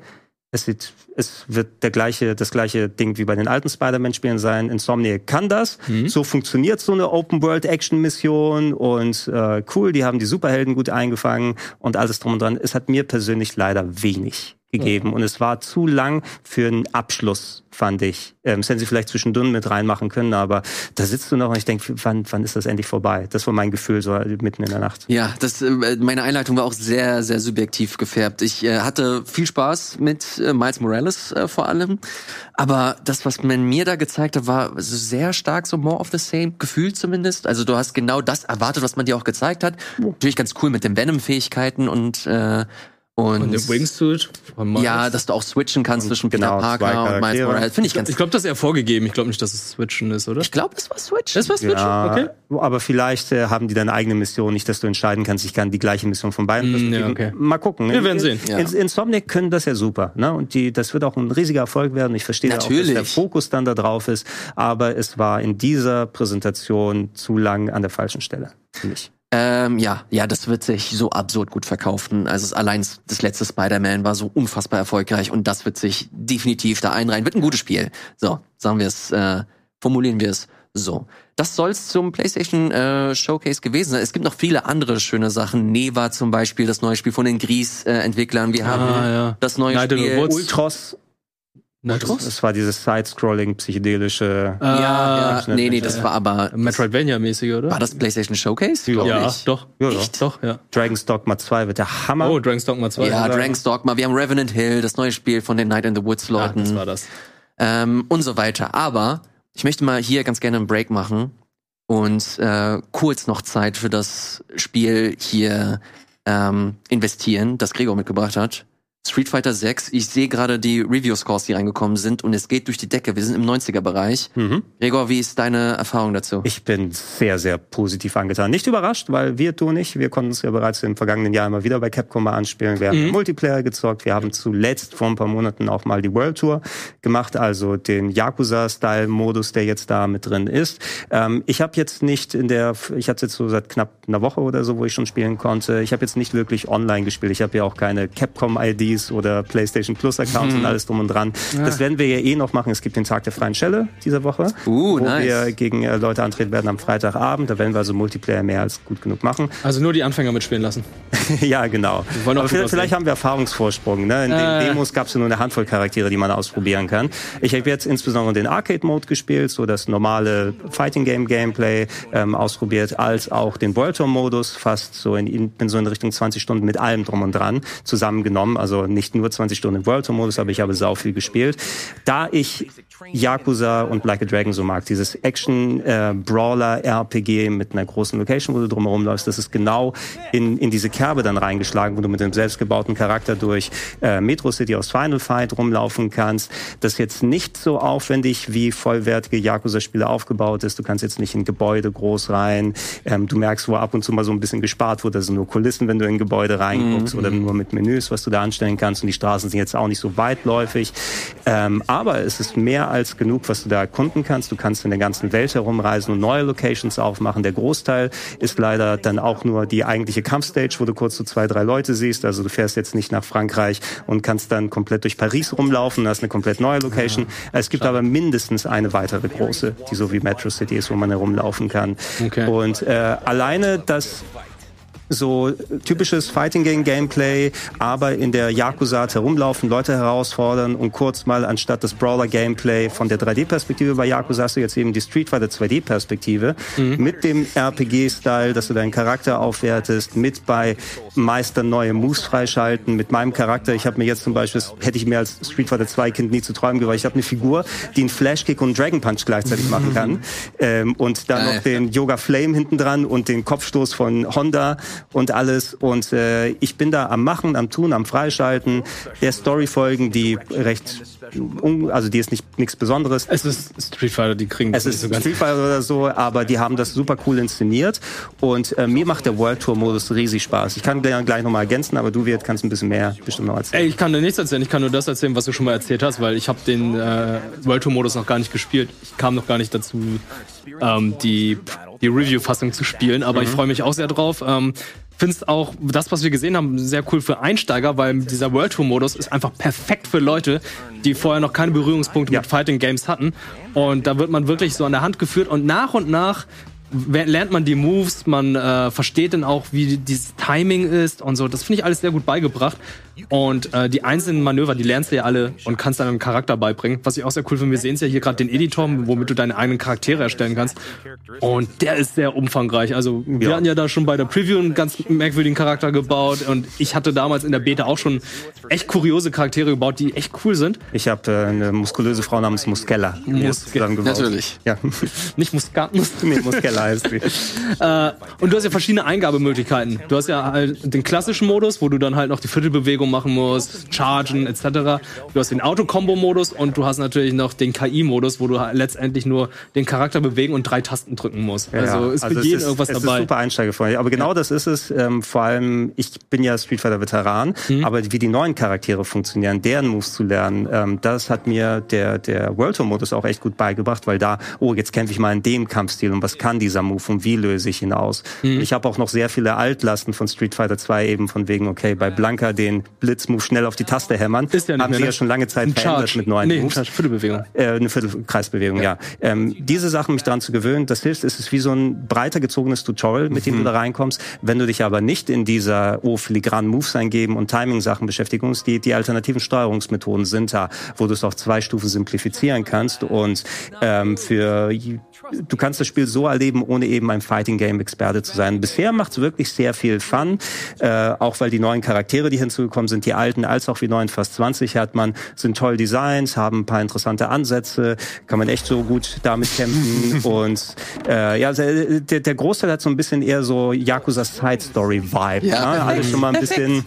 es, sieht, es wird der gleiche, das gleiche Ding wie bei den alten Spider-Man-Spielen sein. Insomniac kann das. So funktioniert so eine Open-World-Action-Mission und äh, cool, die haben die Superhelden gut eingefangen und alles drum und dran. Es hat mir persönlich leider wenig gegeben und es war zu lang für einen Abschluss, fand ich. Ähm, das hätten sie vielleicht zwischendrin mit reinmachen können, aber da sitzt du noch und ich denke, wann, wann ist das endlich vorbei? Das war mein Gefühl so mitten in der Nacht. Ja, das, äh, meine Einleitung war auch sehr, sehr subjektiv gefärbt. Ich äh, hatte viel Spaß mit äh, Miles Morales äh, vor allem, aber das, was man mir da gezeigt hat, war sehr stark so more of the same, Gefühl zumindest. Also du hast genau das erwartet, was man dir auch gezeigt hat. Natürlich ganz cool mit den Venom-Fähigkeiten und äh, und, Und im Wingsuit von Miles. ja, dass du auch switchen kannst zwischen Peter genau, Parker und Miles. Morales. Finde ich ganz Ich glaube, das ist eher vorgegeben. Ich glaube nicht, dass es Switchen ist, oder? Ich glaube, das war Switch. Das war Switchen? Ja, Okay. aber vielleicht äh, haben die deine eigene Mission, nicht, dass du entscheiden kannst, ich kann die gleiche Mission von beiden Mm, ja, okay. Mal gucken. Wir werden sehen. Ja. In, Insomniac können das ja super, ne? Und die, das wird auch ein riesiger Erfolg werden. Ich verstehe auch, dass Natürlich. der Fokus dann da drauf ist, aber es war in dieser Präsentation zu lang an der falschen Stelle. für mich. Ähm, ja, ja, das wird sich so absurd gut verkaufen. Also allein das letzte Spider-Man war so unfassbar erfolgreich und das wird sich definitiv da einreihen. Wird ein gutes Spiel. So, sagen wir es, äh, formulieren wir es so. Das soll's zum PlayStation äh, Showcase gewesen sein. Es gibt noch viele andere schöne Sachen. Neva zum Beispiel, das neue Spiel von den Gries-Entwicklern. Wir haben Ah, ja. das neue Night Spiel. Ultros, Nitros? das war dieses Side-Scrolling, psychedelische. Ja, ja, Ah, nee, nee, das war aber Metroidvania-mäßig, oder? war das PlayStation Showcase? Ja. Ja, ich. doch. Ja, ja. Echt? Doch, ja. Dragon's Dogma 2 wird der Hammer. Oh, Dragon's Dogma 2. Ja? Dragon's Dogma. Wir haben Revenant Hill, das neue Spiel von den Night in the Woods ah, Leuten. das war das. ähm, und so weiter. Aber ich möchte mal hier ganz gerne einen Break machen und äh, kurz noch Zeit für das Spiel hier ähm, investieren, das Gregor mitgebracht hat. Street Fighter 6, ich sehe gerade die Review-Scores, die reingekommen sind und es geht durch die Decke. Wir sind im 90er-Bereich. Mhm. Gregor, wie ist deine Erfahrung dazu? Ich bin sehr, sehr positiv angetan. Nicht überrascht, weil wir tun nicht. Wir konnten es ja bereits im vergangenen Jahr immer wieder bei Capcom mal anspielen. Wir haben Multiplayer gezockt. Wir haben zuletzt vor ein paar Monaten auch mal die World Tour gemacht, also den Yakuza-Style-Modus, der jetzt da mit drin ist. Ähm, ich habe jetzt nicht in der, ich hatte jetzt so seit knapp einer Woche oder so, wo ich schon spielen konnte. Ich habe jetzt nicht wirklich online gespielt. Ich habe ja auch keine Capcom-IDs oder PlayStation Plus-Accounts und alles drum und dran. Das werden wir ja eh noch machen. Es gibt den Tag der freien Schelle diese Woche Uh, wo nice. wir gegen äh, Leute antreten werden am Freitagabend. Da werden wir also Multiplayer mehr als gut genug machen. Also nur die Anfänger mitspielen lassen. ja, genau. Aber vielleicht, vielleicht haben wir Erfahrungsvorsprung. Ne? In den Äh. Demos gab es ja nur eine Handvoll Charaktere, die man ausprobieren kann. Ich habe jetzt insbesondere den Arcade-Mode gespielt, so das normale Fighting-Game-Gameplay ähm, ausprobiert, als auch den World Tour-Modus, fast so in, in, bin so in Richtung 20 Stunden mit allem drum und dran zusammengenommen. Also nicht nur 20 Stunden im World Tour-Modus, aber ich habe sau viel gespielt. Da ich Yakuza und Like a Dragon so mag, dieses Action-Brawler-RPG mit einer großen Location, wo du drumherum läufst, das ist genau in, in diese Kerbe dann reingeschlagen, wo du mit dem selbstgebauten Charakter durch äh, Metro City aus Final Fight rumlaufen kannst. Das ist jetzt nicht so aufwendig, wie vollwertige Yakuza-Spiele aufgebaut ist. Du kannst jetzt nicht in Gebäude groß rein. Ähm, du merkst, wo ab und zu mal so ein bisschen gespart wurde. Sind nur Kulissen, wenn du in Gebäude reinguckst oder nur mit Menüs, was du da anstellen kannst. Und die Straßen sind jetzt auch nicht so weitläufig. Ähm, aber es ist mehr als genug, was du da erkunden kannst. Du kannst in der ganzen Welt herumreisen und neue Locations aufmachen. Der Großteil ist leider dann auch nur die eigentliche Kampfstage, wo du kurz so zwei, drei Leute siehst. Also du fährst jetzt nicht nach Frankreich und kannst dann komplett durch Paris rumlaufen. Da ist eine komplett neue Location. Es gibt aber mindestens eine weitere große, die so wie Metro City ist, wo man herumlaufen kann. Okay. Und äh, alleine das so typisches Fighting Game Gameplay, aber in der Yakuza herumlaufen, Leute herausfordern und kurz mal anstatt das Brawler Gameplay von der 3D-Perspektive bei Yakuza hast du jetzt eben die Street Fighter 2D-Perspektive mit dem RPG-Style, dass du deinen Charakter aufwertest, mit bei Meistern neue Moves freischalten. Mit meinem Charakter, ich habe mir jetzt zum Beispiel, hätte ich mir als Street Fighter 2 Kind nie zu träumen gewagt, ich habe eine Figur, die einen Flashkick und einen Dragon Punch gleichzeitig machen kann ähm, und dann Geil. noch den Yoga Flame hinten dran und den Kopfstoß von Honda und alles. Und äh, ich bin da am Machen, am Tun, am Freischalten, der Story folgen, die recht, also die ist nicht nichts Besonderes. Es ist Street Fighter, die kriegen Es das ist so. Street Fighter oder so, aber die haben das super cool inszeniert und äh, mir macht der World Tour Modus riesig Spaß. Ich kann gleich, gleich nochmal ergänzen, aber du Wirt, kannst ein bisschen mehr bestimmt noch erzählen. Ey, ich kann dir nichts erzählen, ich kann nur das erzählen, was du schon mal erzählt hast, weil ich habe den äh, World Tour Modus noch gar nicht gespielt. Ich kam noch gar nicht dazu, ähm, die, die Review-Fassung zu spielen, aber ich freue mich auch sehr drauf. Ähm, finde es auch, das, was wir gesehen haben, sehr cool für Einsteiger, weil dieser World Tour Modus ist einfach perfekt für Leute, die vorher noch keine Berührungspunkte Ja. mit Fighting Games hatten. Und da wird man wirklich so an der Hand geführt und nach und nach lernt man die Moves, man äh, versteht dann auch, wie dieses Timing ist und so. Das finde ich alles sehr gut beigebracht. Und äh, die einzelnen Manöver, die lernst du ja alle und kannst deinem Charakter beibringen. Was ich auch sehr cool finde, wir sehen es ja hier gerade den Editor, womit du deine eigenen Charaktere erstellen kannst. Und der ist sehr umfangreich. Also wir Ja. hatten ja da schon bei der Preview einen ganz merkwürdigen Charakter gebaut und ich hatte damals in der Beta auch schon echt kuriose Charaktere gebaut, die echt cool sind. Ich habe äh, eine muskulöse Frau namens Muskella Mus- zusammengebaut. Natürlich. Ja, Nicht Muskaten. nee, Muskella heißt sie. Äh, und du hast ja verschiedene Eingabemöglichkeiten. Du hast ja halt den klassischen Modus, wo du dann halt noch die Viertelbewegung machen musst, chargen etc. Du hast den Auto-Combo-Modus und du hast natürlich noch den KI-Modus, wo du halt letztendlich nur den Charakter bewegen und drei Tasten drücken musst. also ist für es jeden ist, irgendwas es dabei. ist super einsteigerfreundlich. Aber genau das ist es. Ähm, vor allem, ich bin ja Street Fighter Veteran, Mhm. aber wie die neuen Charaktere funktionieren, deren Moves zu lernen, ähm, das hat mir der, der World Tour Modus auch echt gut beigebracht, weil da, oh, jetzt kämpfe ich mal in dem Kampfstil und was kann dieser Move und wie löse ich ihn aus. Mhm. Ich habe auch noch sehr viele Altlasten von Street Fighter 2 eben von wegen, okay, bei Blanka den Blitzmove schnell auf die Taste hämmern, Ist ja nicht haben mehr, sie ne? ja schon lange Zeit verändert mit neuen nee, Moves. Viertelbewegung. Äh, eine Viertelkreisbewegung, ja. Ähm, diese Sachen, mich daran zu gewöhnen, das hilft. Es ist wie so ein breiter gezogenes Tutorial, mit dem du da reinkommst. Wenn du dich aber nicht in dieser, oh, filigranen Moves eingeben und Timing-Sachen beschäftigen musst, die, die alternativen Steuerungsmethoden sind da, wo du es auf zwei Stufen simplifizieren kannst und ähm, für du kannst das Spiel so erleben, ohne eben ein Fighting Game Experte zu sein. Bisher macht es wirklich sehr viel Fun, äh, auch weil die neuen Charaktere, die hinzugekommen sind, die alten als auch wie neuen fast 20 hat man, sind toll Designs, haben ein paar interessante Ansätze, kann man echt so gut damit kämpfen und äh, ja, der, der Großteil hat so ein bisschen eher so Yakuza Side Story Vibe. Ja, ne? Alles schon mal ein bisschen.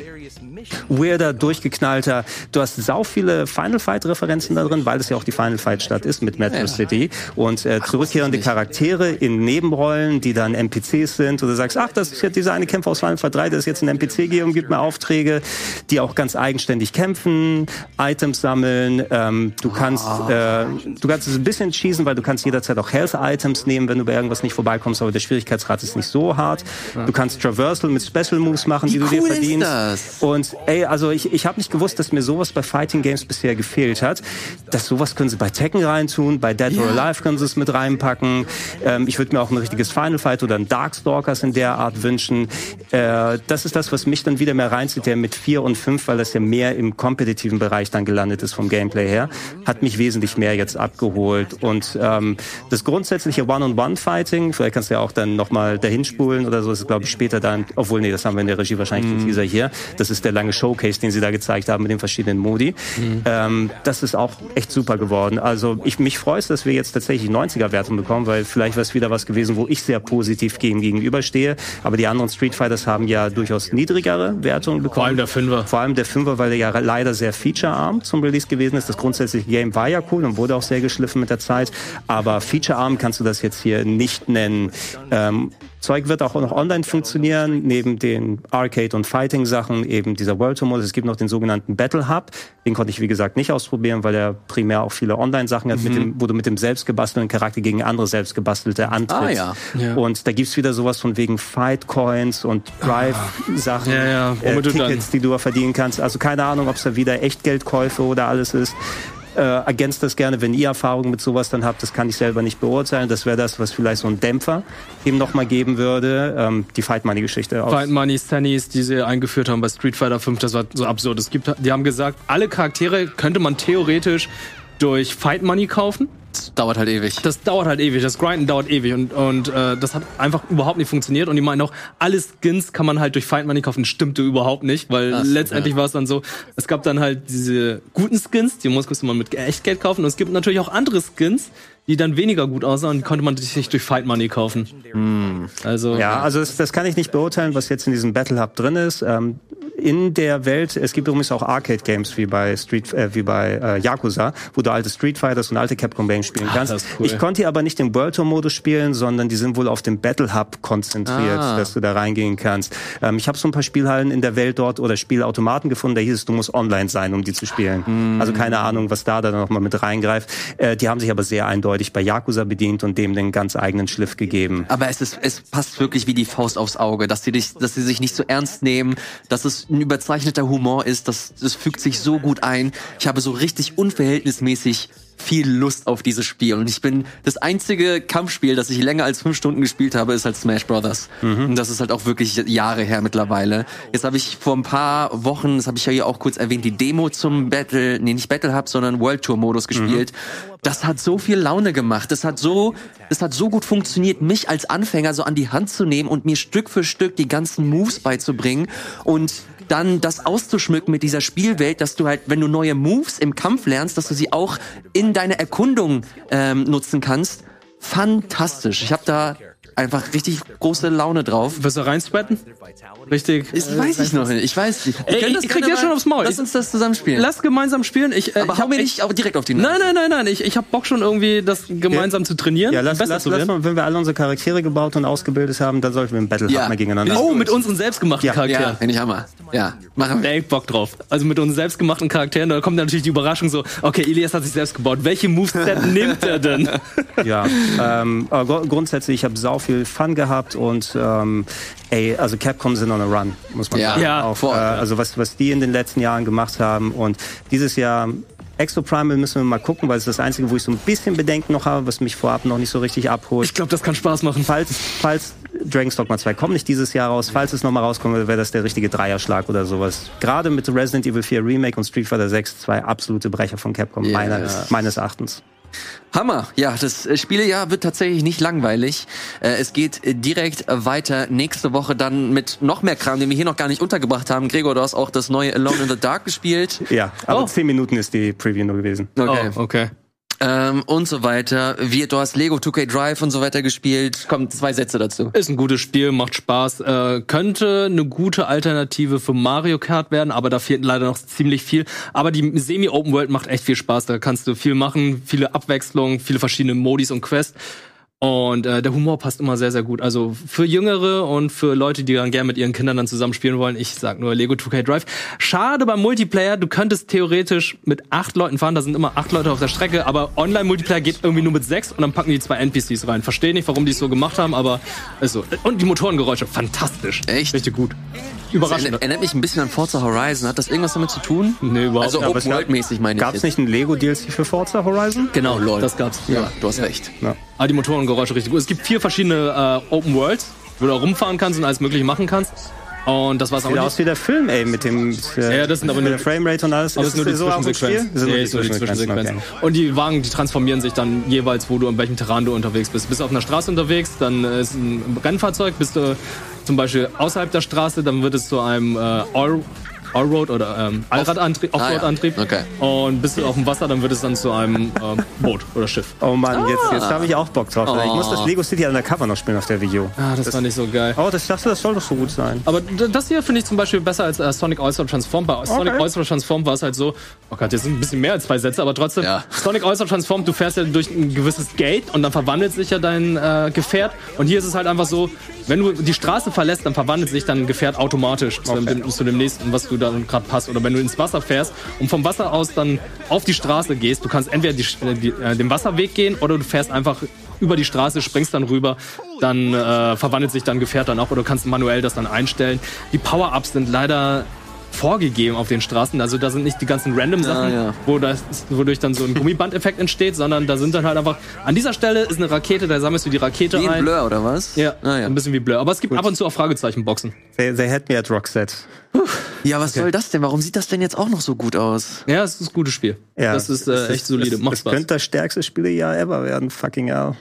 Weirder, durchgeknallter. Du hast sau viele Final Fight Referenzen da drin, weil es ja auch die Final Fight Stadt ist mit Metro City und äh, zurückkehrende Charaktere in Nebenrollen, die dann NPCs sind. Und du sagst, ach, das ist jetzt dieser eine Kämpfer aus Final Fight 3, der ist jetzt ein NPC geben und gibt mir Aufträge, die auch ganz eigenständig kämpfen, Items sammeln. Ähm, du kannst, äh, du kannst es ein bisschen schießen, weil du kannst jederzeit auch Health Items nehmen, wenn du bei irgendwas nicht vorbeikommst, aber der Schwierigkeitsgrad ist nicht so hart. Du kannst Traversal mit Special Moves machen, die Wie du dir cool ist verdienst. das? Und ey, also ich, ich habe nicht gewusst, dass mir sowas bei Fighting Games bisher gefehlt hat. Dass sowas können sie bei Tekken reintun, bei Dead or Alive können sie es mit reinpacken. Ähm, ich würde mir auch ein richtiges Final Fight oder ein Darkstalkers in der Art wünschen. Äh, das ist das, was mich dann wieder mehr reinzieht, der mit 4 und 5, weil das ja mehr im kompetitiven Bereich dann gelandet ist vom Gameplay her, hat mich wesentlich mehr jetzt abgeholt. Und ähm, das grundsätzliche One-on-One-Fighting, vielleicht kannst du ja auch dann nochmal dahin spulen oder so, das ist glaube ich später dann, obwohl nee, das haben wir in der Regie wahrscheinlich den Teaser hier. Das ist der lange Showcase, den sie da gezeigt haben mit den verschiedenen Modi. Ähm, das ist auch echt super geworden. Also ich mich freue es, dass wir jetzt tatsächlich 90er-Wertung bekommen, weil vielleicht wäre es wieder was gewesen, wo ich sehr positiv gegen gegenüberstehe. Aber die anderen Street Fighters haben ja durchaus niedrigere Wertungen bekommen. Vor allem der Fünfer. Vor allem der Fünfer, weil er ja leider sehr featurearm zum Release gewesen ist. Das grundsätzliche Game war ja cool und wurde auch sehr geschliffen mit der Zeit. Aber featurearm kannst du das jetzt hier nicht nennen. Ähm, Zeug wird auch noch online funktionieren, neben den Arcade- und Fighting-Sachen, eben dieser World Tour Modus. Es gibt noch den sogenannten Battle Hub. Den konnte ich, wie gesagt, nicht ausprobieren, weil er primär auch viele Online-Sachen hat, mit dem, wo du mit dem selbstgebastelten Charakter gegen andere selbstgebastelte antrittst. Ah, Ja. Und da gibt's wieder sowas von wegen Fight Coins und Drive-Sachen, Ja, ja, äh, du dann- Tickets, die du verdienen kannst. Also keine Ahnung, ob es da wieder Echtgeldkäufe oder alles ist. Äh, ergänzt das gerne, wenn ihr Erfahrungen mit sowas dann habt. Das kann ich selber nicht beurteilen. Das wäre das, was vielleicht so ein Dämpfer eben nochmal geben würde. Ähm, die Fight Money-Geschichte. aus- Fight Money, Stannies, die sie eingeführt haben bei Street Fighter 5, das war so absurd. Es gibt, die haben gesagt, alle Charaktere könnte man theoretisch durch Fight Money kaufen. Das dauert halt ewig. Das dauert halt ewig, das Grinden dauert ewig und, und äh, das hat einfach überhaupt nicht funktioniert. Und die meinen auch, alle Skins kann man halt durch Fight Money kaufen. Stimmte überhaupt nicht, weil so, letztendlich war es dann so, es gab dann halt diese guten Skins, die musste man mit Echtgeld kaufen. Und es gibt natürlich auch andere Skins, die dann weniger gut aussahen, die konnte man sich nicht durch Fight Money kaufen. Also Ja, also das, das kann ich nicht beurteilen, was jetzt in diesem Battle Hub drin ist. Ähm, in der Welt, es gibt übrigens auch Arcade Games wie bei Street, äh, wie bei äh, Yakuza, wo du alte Street Fighters und alte Capcom Games spielen kannst. das ist cool. Ich konnte hier aber nicht den World Tour Modus spielen, sondern die sind wohl auf dem Battle Hub konzentriert, Ah. dass du da reingehen kannst. Ähm, ich habe so ein paar Spielhallen in der Welt dort oder Spielautomaten gefunden, da hieß es, du musst online sein, um die zu spielen. Also keine Ahnung, was da dann nochmal mit reingreift. Äh, die haben sich aber sehr eindeutig bei Yakuza bedient und dem den ganz eigenen Schliff gegeben. Aber es ist, es passt wirklich wie die Faust aufs Auge, dass sie dich, dass sie sich nicht so ernst nehmen, dass es ein überzeichneter Humor ist, das, das fügt sich so gut ein. Ich habe so richtig unverhältnismäßig viel Lust auf dieses Spiel. Und ich bin das einzige Kampfspiel, das ich länger als fünf Stunden gespielt habe, ist halt Smash Brothers. Und das ist halt auch wirklich Jahre her mittlerweile. Jetzt habe ich vor ein paar Wochen, das habe ich ja hier auch kurz erwähnt, die Demo zum Battle, nee, nicht Battle Hub, sondern World Tour Modus gespielt. Das hat so viel Laune gemacht. Das hat so, das hat so gut funktioniert, mich als Anfänger so an die Hand zu nehmen und mir Stück für Stück die ganzen Moves beizubringen und dann das auszuschmücken mit dieser Spielwelt, dass du halt, wenn du neue Moves im Kampf lernst, dass du sie auch in deine Erkundung ähm, nutzen kannst. Fantastisch. Ich habe da einfach richtig große Laune drauf. Wirst du reinsweaten? Richtig. Das weiß ich noch nicht. Ich weiß nicht. Wir Ey, ich das krieg jetzt schon aufs Maul. Lass uns das zusammen spielen. Lass gemeinsam spielen. Ich, äh, Aber ich hau mir nicht auch direkt auf die Nase. Nein, nein, nein, nein. Ich, ich hab Bock schon irgendwie, das gemeinsam zu trainieren. Ja, lass, besser lass, zu lass werden. mal, wenn wir alle unsere Charaktere gebaut und ausgebildet haben, dann sollten wir im Battle Ja. Hub mal gegeneinander. Oh, mit unseren selbstgemachten Ja, Ja, Charakteren. finde ich Hammer. Ja, machen wir. Ey, Bock drauf. Also mit unseren selbstgemachten Charakteren, da kommt dann natürlich die Überraschung so, okay, Elias hat sich selbst gebaut. Welche Moveset nimmt er denn? Ja, ähm, grundsätzlich, ich habe sau viel Fun gehabt und ähm, ey, also Capcom sind on a run, muss man Ja. sagen. Ja, voll, äh, ja. Also was, was die in den letzten Jahren gemacht haben und dieses Jahr Exo Primal müssen wir mal gucken, weil es ist das Einzige, wo ich so ein bisschen Bedenken noch habe, was mich vorab noch nicht so richtig abholt. Ich glaube, das kann Spaß machen. falls, falls Dragon's Dogma 2 kommt nicht dieses Jahr raus, falls es nochmal rauskommt, wäre das der richtige Dreierschlag oder sowas. Gerade mit Resident Evil 4 Remake und Street Fighter 6 zwei absolute Brecher von Capcom, Ja. meines, meines Erachtens. Hammer. Ja, das äh, Spielejahr wird tatsächlich nicht langweilig. Äh, Es geht äh, direkt weiter nächste Woche dann mit noch mehr Kram, den wir hier noch gar nicht untergebracht haben. Gregor, du hast auch das neue Alone in the Dark gespielt. Ja, aber Oh. zehn Minuten ist die Preview nur gewesen. Okay. Oh, okay. Ähm, und so weiter. Wir, du hast Lego 2K Drive und so weiter gespielt. Kommen zwei Sätze dazu. Ist ein gutes Spiel, macht Spaß. Äh, könnte eine gute Alternative für Mario Kart werden, aber da fehlt leider noch ziemlich viel. Aber die Semi-Open World macht echt viel Spaß. Da kannst du viel machen, viele Abwechslungen, viele verschiedene Modis und Quests. Und äh, der Humor passt immer sehr, sehr gut. Also für Jüngere und für Leute, die dann gerne mit ihren Kindern dann zusammen spielen wollen, ich sag nur Lego 2K Drive. Schade beim Multiplayer, du könntest theoretisch mit acht Leuten fahren, da sind immer acht Leute auf der Strecke, aber Online-Multiplayer geht irgendwie nur mit sechs und dann packen die zwei NPCs rein. Verstehe nicht, warum die es so gemacht haben, aber ist so. Und die Motorengeräusche, fantastisch. Echt? Richtig gut. Überraschend. erinnert, erinnert mich ein bisschen an Forza Horizon. Hat das irgendwas damit zu tun? Nee, überhaupt Also nicht. aber es Open gab- World mäßig meine ich Gab es nicht ein Lego DLC für Forza Horizon? Genau, lol. das gab's. Ja, du hast recht. Ja. Aber die Motorengeräusche richtig gut. Es gibt vier verschiedene äh, Open Worlds, wo du rumfahren kannst und alles mögliche machen kannst. Und das war's auch Sieht aus wie der Film, ey, mit dem äh, Ja, das sind aber nur- der Framerate und alles. Es ist nur die? Zwischensequenzen. Das sind Nee, nur die Zwischensequenzen. okay. Und die Wagen, die transformieren sich dann jeweils, wo du in welchem Terrain du unterwegs bist. Bist du auf einer Straße unterwegs, dann ist ein Rennfahrzeug, bist du zum Beispiel außerhalb der Straße, dann wird es zu einem äh, All Allroad oder ähm, Allradantrieb, Ah, ja. Offroad-Antrieb. Okay. Und bist du auf dem Wasser, dann wird es dann zu einem äh, Boot oder Schiff. Oh Mann, jetzt, jetzt habe ich auch Bock drauf. Ich muss Oh. das Lego City Undercover noch spielen auf der Video. Ah, das, war nicht so geil. Oh, das, ich dachte, das soll doch so gut sein. Aber das hier finde ich zum Beispiel besser als äh, Sonic All-Star Transform. Bei Sonic Okay. All-Star Transform war es halt so, oh Gott, jetzt sind ein bisschen mehr als zwei Sätze, aber trotzdem, Ja. Sonic All-Star Transform, du fährst ja durch ein gewisses Gate und dann verwandelt sich ja dein äh, Gefährt. Und hier ist es halt einfach so, wenn du die Straße verlässt, dann verwandelt sich dein Gefährt automatisch zu, dem, zu dem nächsten, was du dann gerade passt. Oder wenn du ins Wasser fährst und vom Wasser aus dann auf die Straße gehst, du kannst entweder die, die, äh, den Wasserweg gehen oder du fährst einfach über die Straße, springst dann rüber, dann äh, verwandelt sich dein Gefährt dann auch oder kannst manuell das dann einstellen. Die Power-Ups sind leider vorgegeben auf den Straßen. Also da sind nicht die ganzen random Sachen, ja. wo das, wodurch dann so ein Gummibandeffekt entsteht, sondern da sind dann halt einfach, an dieser Stelle ist eine Rakete, da sammelst du die Rakete Wie ein ein. Blur, oder was? Ja, Ah, ja. ein bisschen wie Blur. Aber es gibt ab und zu auch Fragezeichenboxen. They, they had me at Rockset. Ja, was soll das denn? Warum sieht das denn jetzt auch noch so gut aus? Ja, es ist ein gutes Spiel. Ja, das ist äh, echt solide, Es, macht es Spaß. könnte das stärkste Spielejahr ever werden. Fucking hell.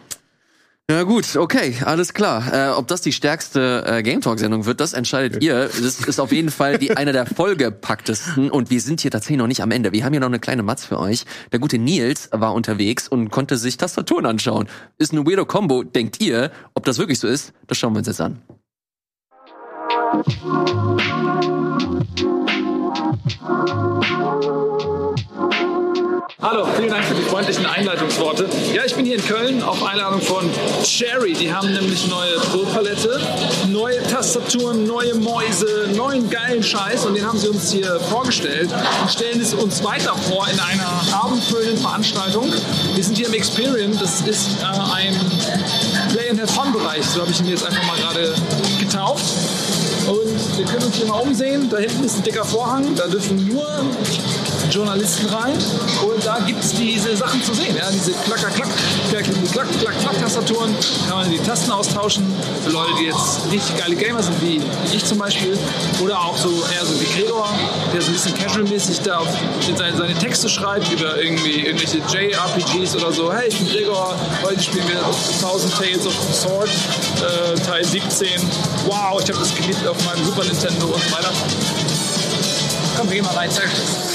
Ja gut, okay, alles klar. Äh, ob das die stärkste äh, Game Talk-Sendung wird, das entscheidet ihr. Das ist auf jeden Fall die eine der vollgepacktesten und wir sind hier tatsächlich noch nicht am Ende. Wir haben hier noch eine kleine Matz für euch. Der gute Nils war unterwegs und konnte sich Tastaturen anschauen. Ist eine weirdo Combo, denkt ihr? Ob das wirklich so ist, das schauen wir uns jetzt an. Hallo, vielen Dank für die freundlichen Einleitungsworte. Ja, ich bin hier in Köln auf Einladung von Cherry. Die haben nämlich neue Pro-Palette, neue Tastaturen, neue Mäuse, neuen geilen Scheiß und den haben sie uns hier vorgestellt und stellen es uns weiter vor in einer abendfüllenden Veranstaltung. Wir sind hier im Experience, das ist äh, ein Play and Have Fun Bereich, so habe ich ihn jetzt einfach mal gerade getauft. Und wir können uns hier mal umsehen. Da hinten ist ein dicker Vorhang, da dürfen nur Journalisten rein und da gibt es diese Sachen zu sehen. Ja? Diese klacker klack klack klack klack klack Tastaturen, kann man die Tasten austauschen. Für Leute, die jetzt richtig geile Gamer sind, wie ich zum Beispiel. Oder auch so eher so wie Gregor, der so ein bisschen casual-mäßig da auf, seine, seine Texte schreibt über irgendwie irgendwelche JRPGs oder so. Hey, ich bin Gregor, heute spielen wir 1000 Tales of the Sword, äh, Teil 17. Wow, ich habe das geliebt auf meinem Super Nintendo und so weiter. Komm, wir gehen mal rein, zeig das.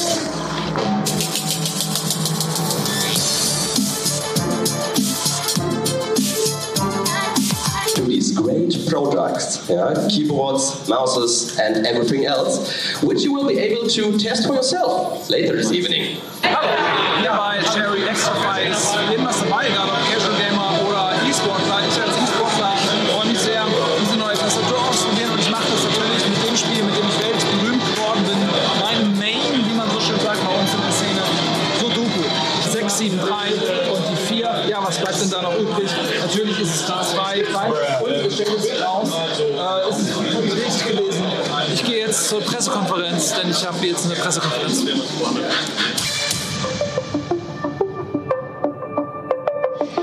Great products, yeah, keyboards, mouses, and everything else, which you will be able to test for yourself later this evening. Bei Cherry Extrafy Pressekonferenz, denn ich habe jetzt eine Pressekonferenz.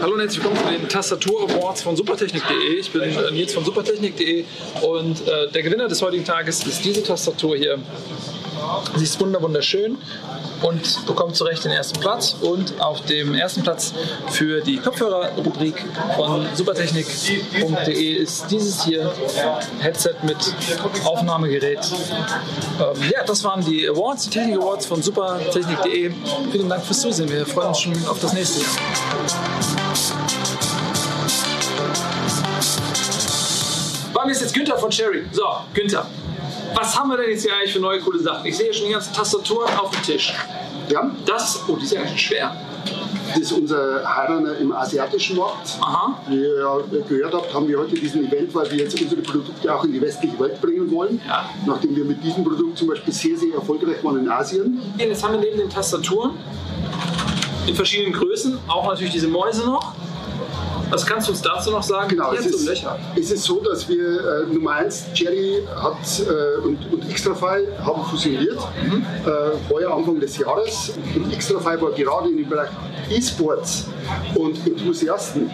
Hallo und herzlich willkommen zu den Tastatur Awards von supertechnik.de. Ich bin äh, Nils von supertechnik.de und äh, der Gewinner des heutigen Tages ist diese Tastatur hier. Sie ist wunder wunderschön und bekommt zu Recht den ersten Platz. Und auf dem ersten Platz für die Kopfhörer-Rubrik von supertechnik.de ist dieses hier Headset mit Aufnahmegerät. Ähm, ja, das waren die Awards, die Technik Awards von supertechnik.de. Vielen Dank fürs Zusehen. Wir freuen uns schon auf das nächste. Bei mir ist jetzt Günther von Cherry. So, Günther. Was haben wir denn jetzt hier eigentlich für neue coole Sachen? Ich sehe schon die ganzen Tastaturen auf dem Tisch. Ja, Das, oh, die sind ja ganz schwer. das ist unser Heiraner im asiatischen Markt. Aha. Wie ihr ja gehört habt, haben wir heute diesen Event, weil wir jetzt unsere Produkte auch in die westliche Welt bringen wollen. Ja. Nachdem wir mit diesem Produkt zum Beispiel sehr, sehr erfolgreich waren in Asien. Jetzt haben wir neben den Tastaturen in verschiedenen Größen auch natürlich diese Mäuse noch. Was kannst du uns dazu noch sagen? Genau, Die es ist, es ist so, dass wir äh, Nummer eins, Cherry hat äh, und, und Extrafy haben fusioniert, Mhm. äh, heuer Anfang des Jahres. Und Extrafy war gerade in dem Bereich E-Sports und Enthusiasten,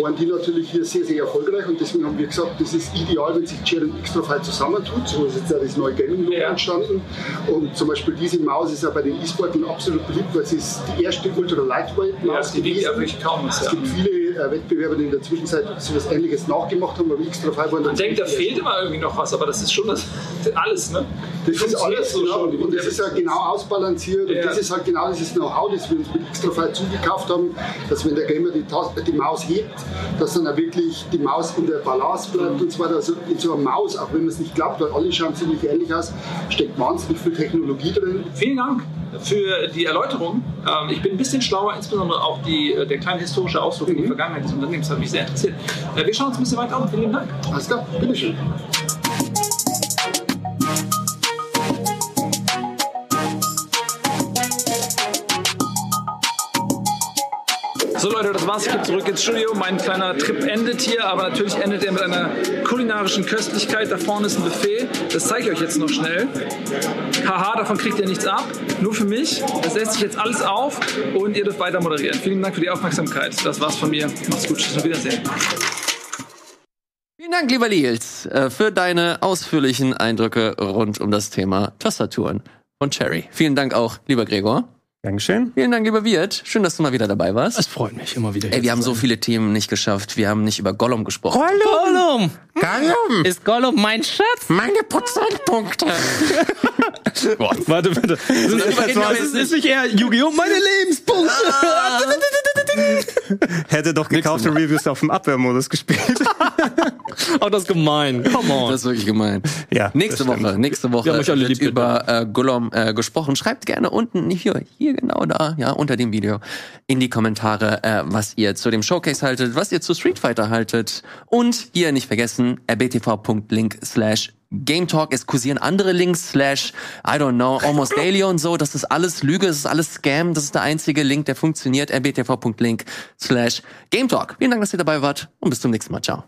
waren die natürlich hier sehr, sehr erfolgreich und deswegen haben wir gesagt, das ist ideal, wenn sich Cherry und Extrafy zusammentut. So ist jetzt ja das neue Gaming-Logo Ja. entstanden. Und zum Beispiel diese Maus ist ja bei den E-Sportlern absolut beliebt, weil sie ist die erste Ultra-Lightweight-Maus Ja, die ja gewesen. wirklich kaum was, Es gibt viele äh, Wettbewerber, die in der Zwischenzeit so etwas Ähnliches nachgemacht haben, aber extra frei waren. Man denkt, da fehlt immer irgendwie noch was, aber das ist schon das, alles, ne? Das ist Funktioniert alles so genau, schon. und das ist ja genau ausbalanciert Ja. und das ist halt genau dieses Know-how, das wir uns mit Extrafy zugekauft haben, dass wenn der Gamer die, die Maus hebt, dass dann auch wirklich die Maus in der Balance bleibt und so weiter. Also in so einer Maus, auch wenn man es nicht glaubt, weil alle schauen ziemlich ähnlich aus, steckt wahnsinnig viel Technologie drin. Vielen Dank für die Erläuterung. Ähm, ich bin ein bisschen schlauer, insbesondere auch die, äh, der kleine historische Ausflug in die Vergangenheit des Unternehmens hat mich sehr interessiert. Äh, wir schauen uns ein bisschen weiter um. Vielen Dank. Alles klar, bitteschön. So Leute, das war's. Ich gehe zurück ins Studio. Mein kleiner Trip endet hier, aber natürlich endet er mit einer kulinarischen Köstlichkeit. Da vorne ist ein Buffet. Das zeige ich euch jetzt noch schnell. Haha, davon kriegt ihr nichts ab. Nur für mich. Das lässt sich jetzt alles auf und ihr dürft weiter moderieren. Vielen Dank für die Aufmerksamkeit. Das war's von mir. Macht's gut. Tschüss. Auf Wiedersehen. Vielen Dank, lieber Nils, äh, für deine ausführlichen Eindrücke rund um das Thema Tastaturen von Cherry. Vielen Dank auch, lieber Gregor. Dankeschön. Vielen Dank, lieber Wirt. Schön, dass du mal wieder dabei warst. Es freut mich immer wieder. hier Ey, wir haben so viele Themen nicht geschafft. Wir haben nicht über Gollum gesprochen. Gollum! Gollum! Ist Gollum mein Schatz? Meine Prozentpunkte! Warte, bitte. reden wir Das ist, ist nicht eher Yu-Gi-Oh! Meine Lebenspunkte! Hätte doch gekaufte Reviews auf dem Abwehrmodus gespielt. oh, das ist gemein. Come on. Das ist wirklich gemein. Ja, Nächste das. Woche, nächste Woche Wir haben euch alle wird über äh, Gollum äh, gesprochen. Schreibt gerne unten, hier, hier genau da, ja, unter dem Video, in die Kommentare, äh, was ihr zu dem Showcase haltet, was ihr zu Street Fighter haltet. Und hier nicht vergessen, rbtv.link slash Game Talk. Es kursieren andere Links, slash, I don't know, almost daily und so. Das ist alles Lüge, das ist alles Scam. Das ist der einzige Link, der funktioniert. rbtv.link slash Game Talk. Vielen Dank, dass ihr dabei wart und bis zum nächsten Mal. Ciao.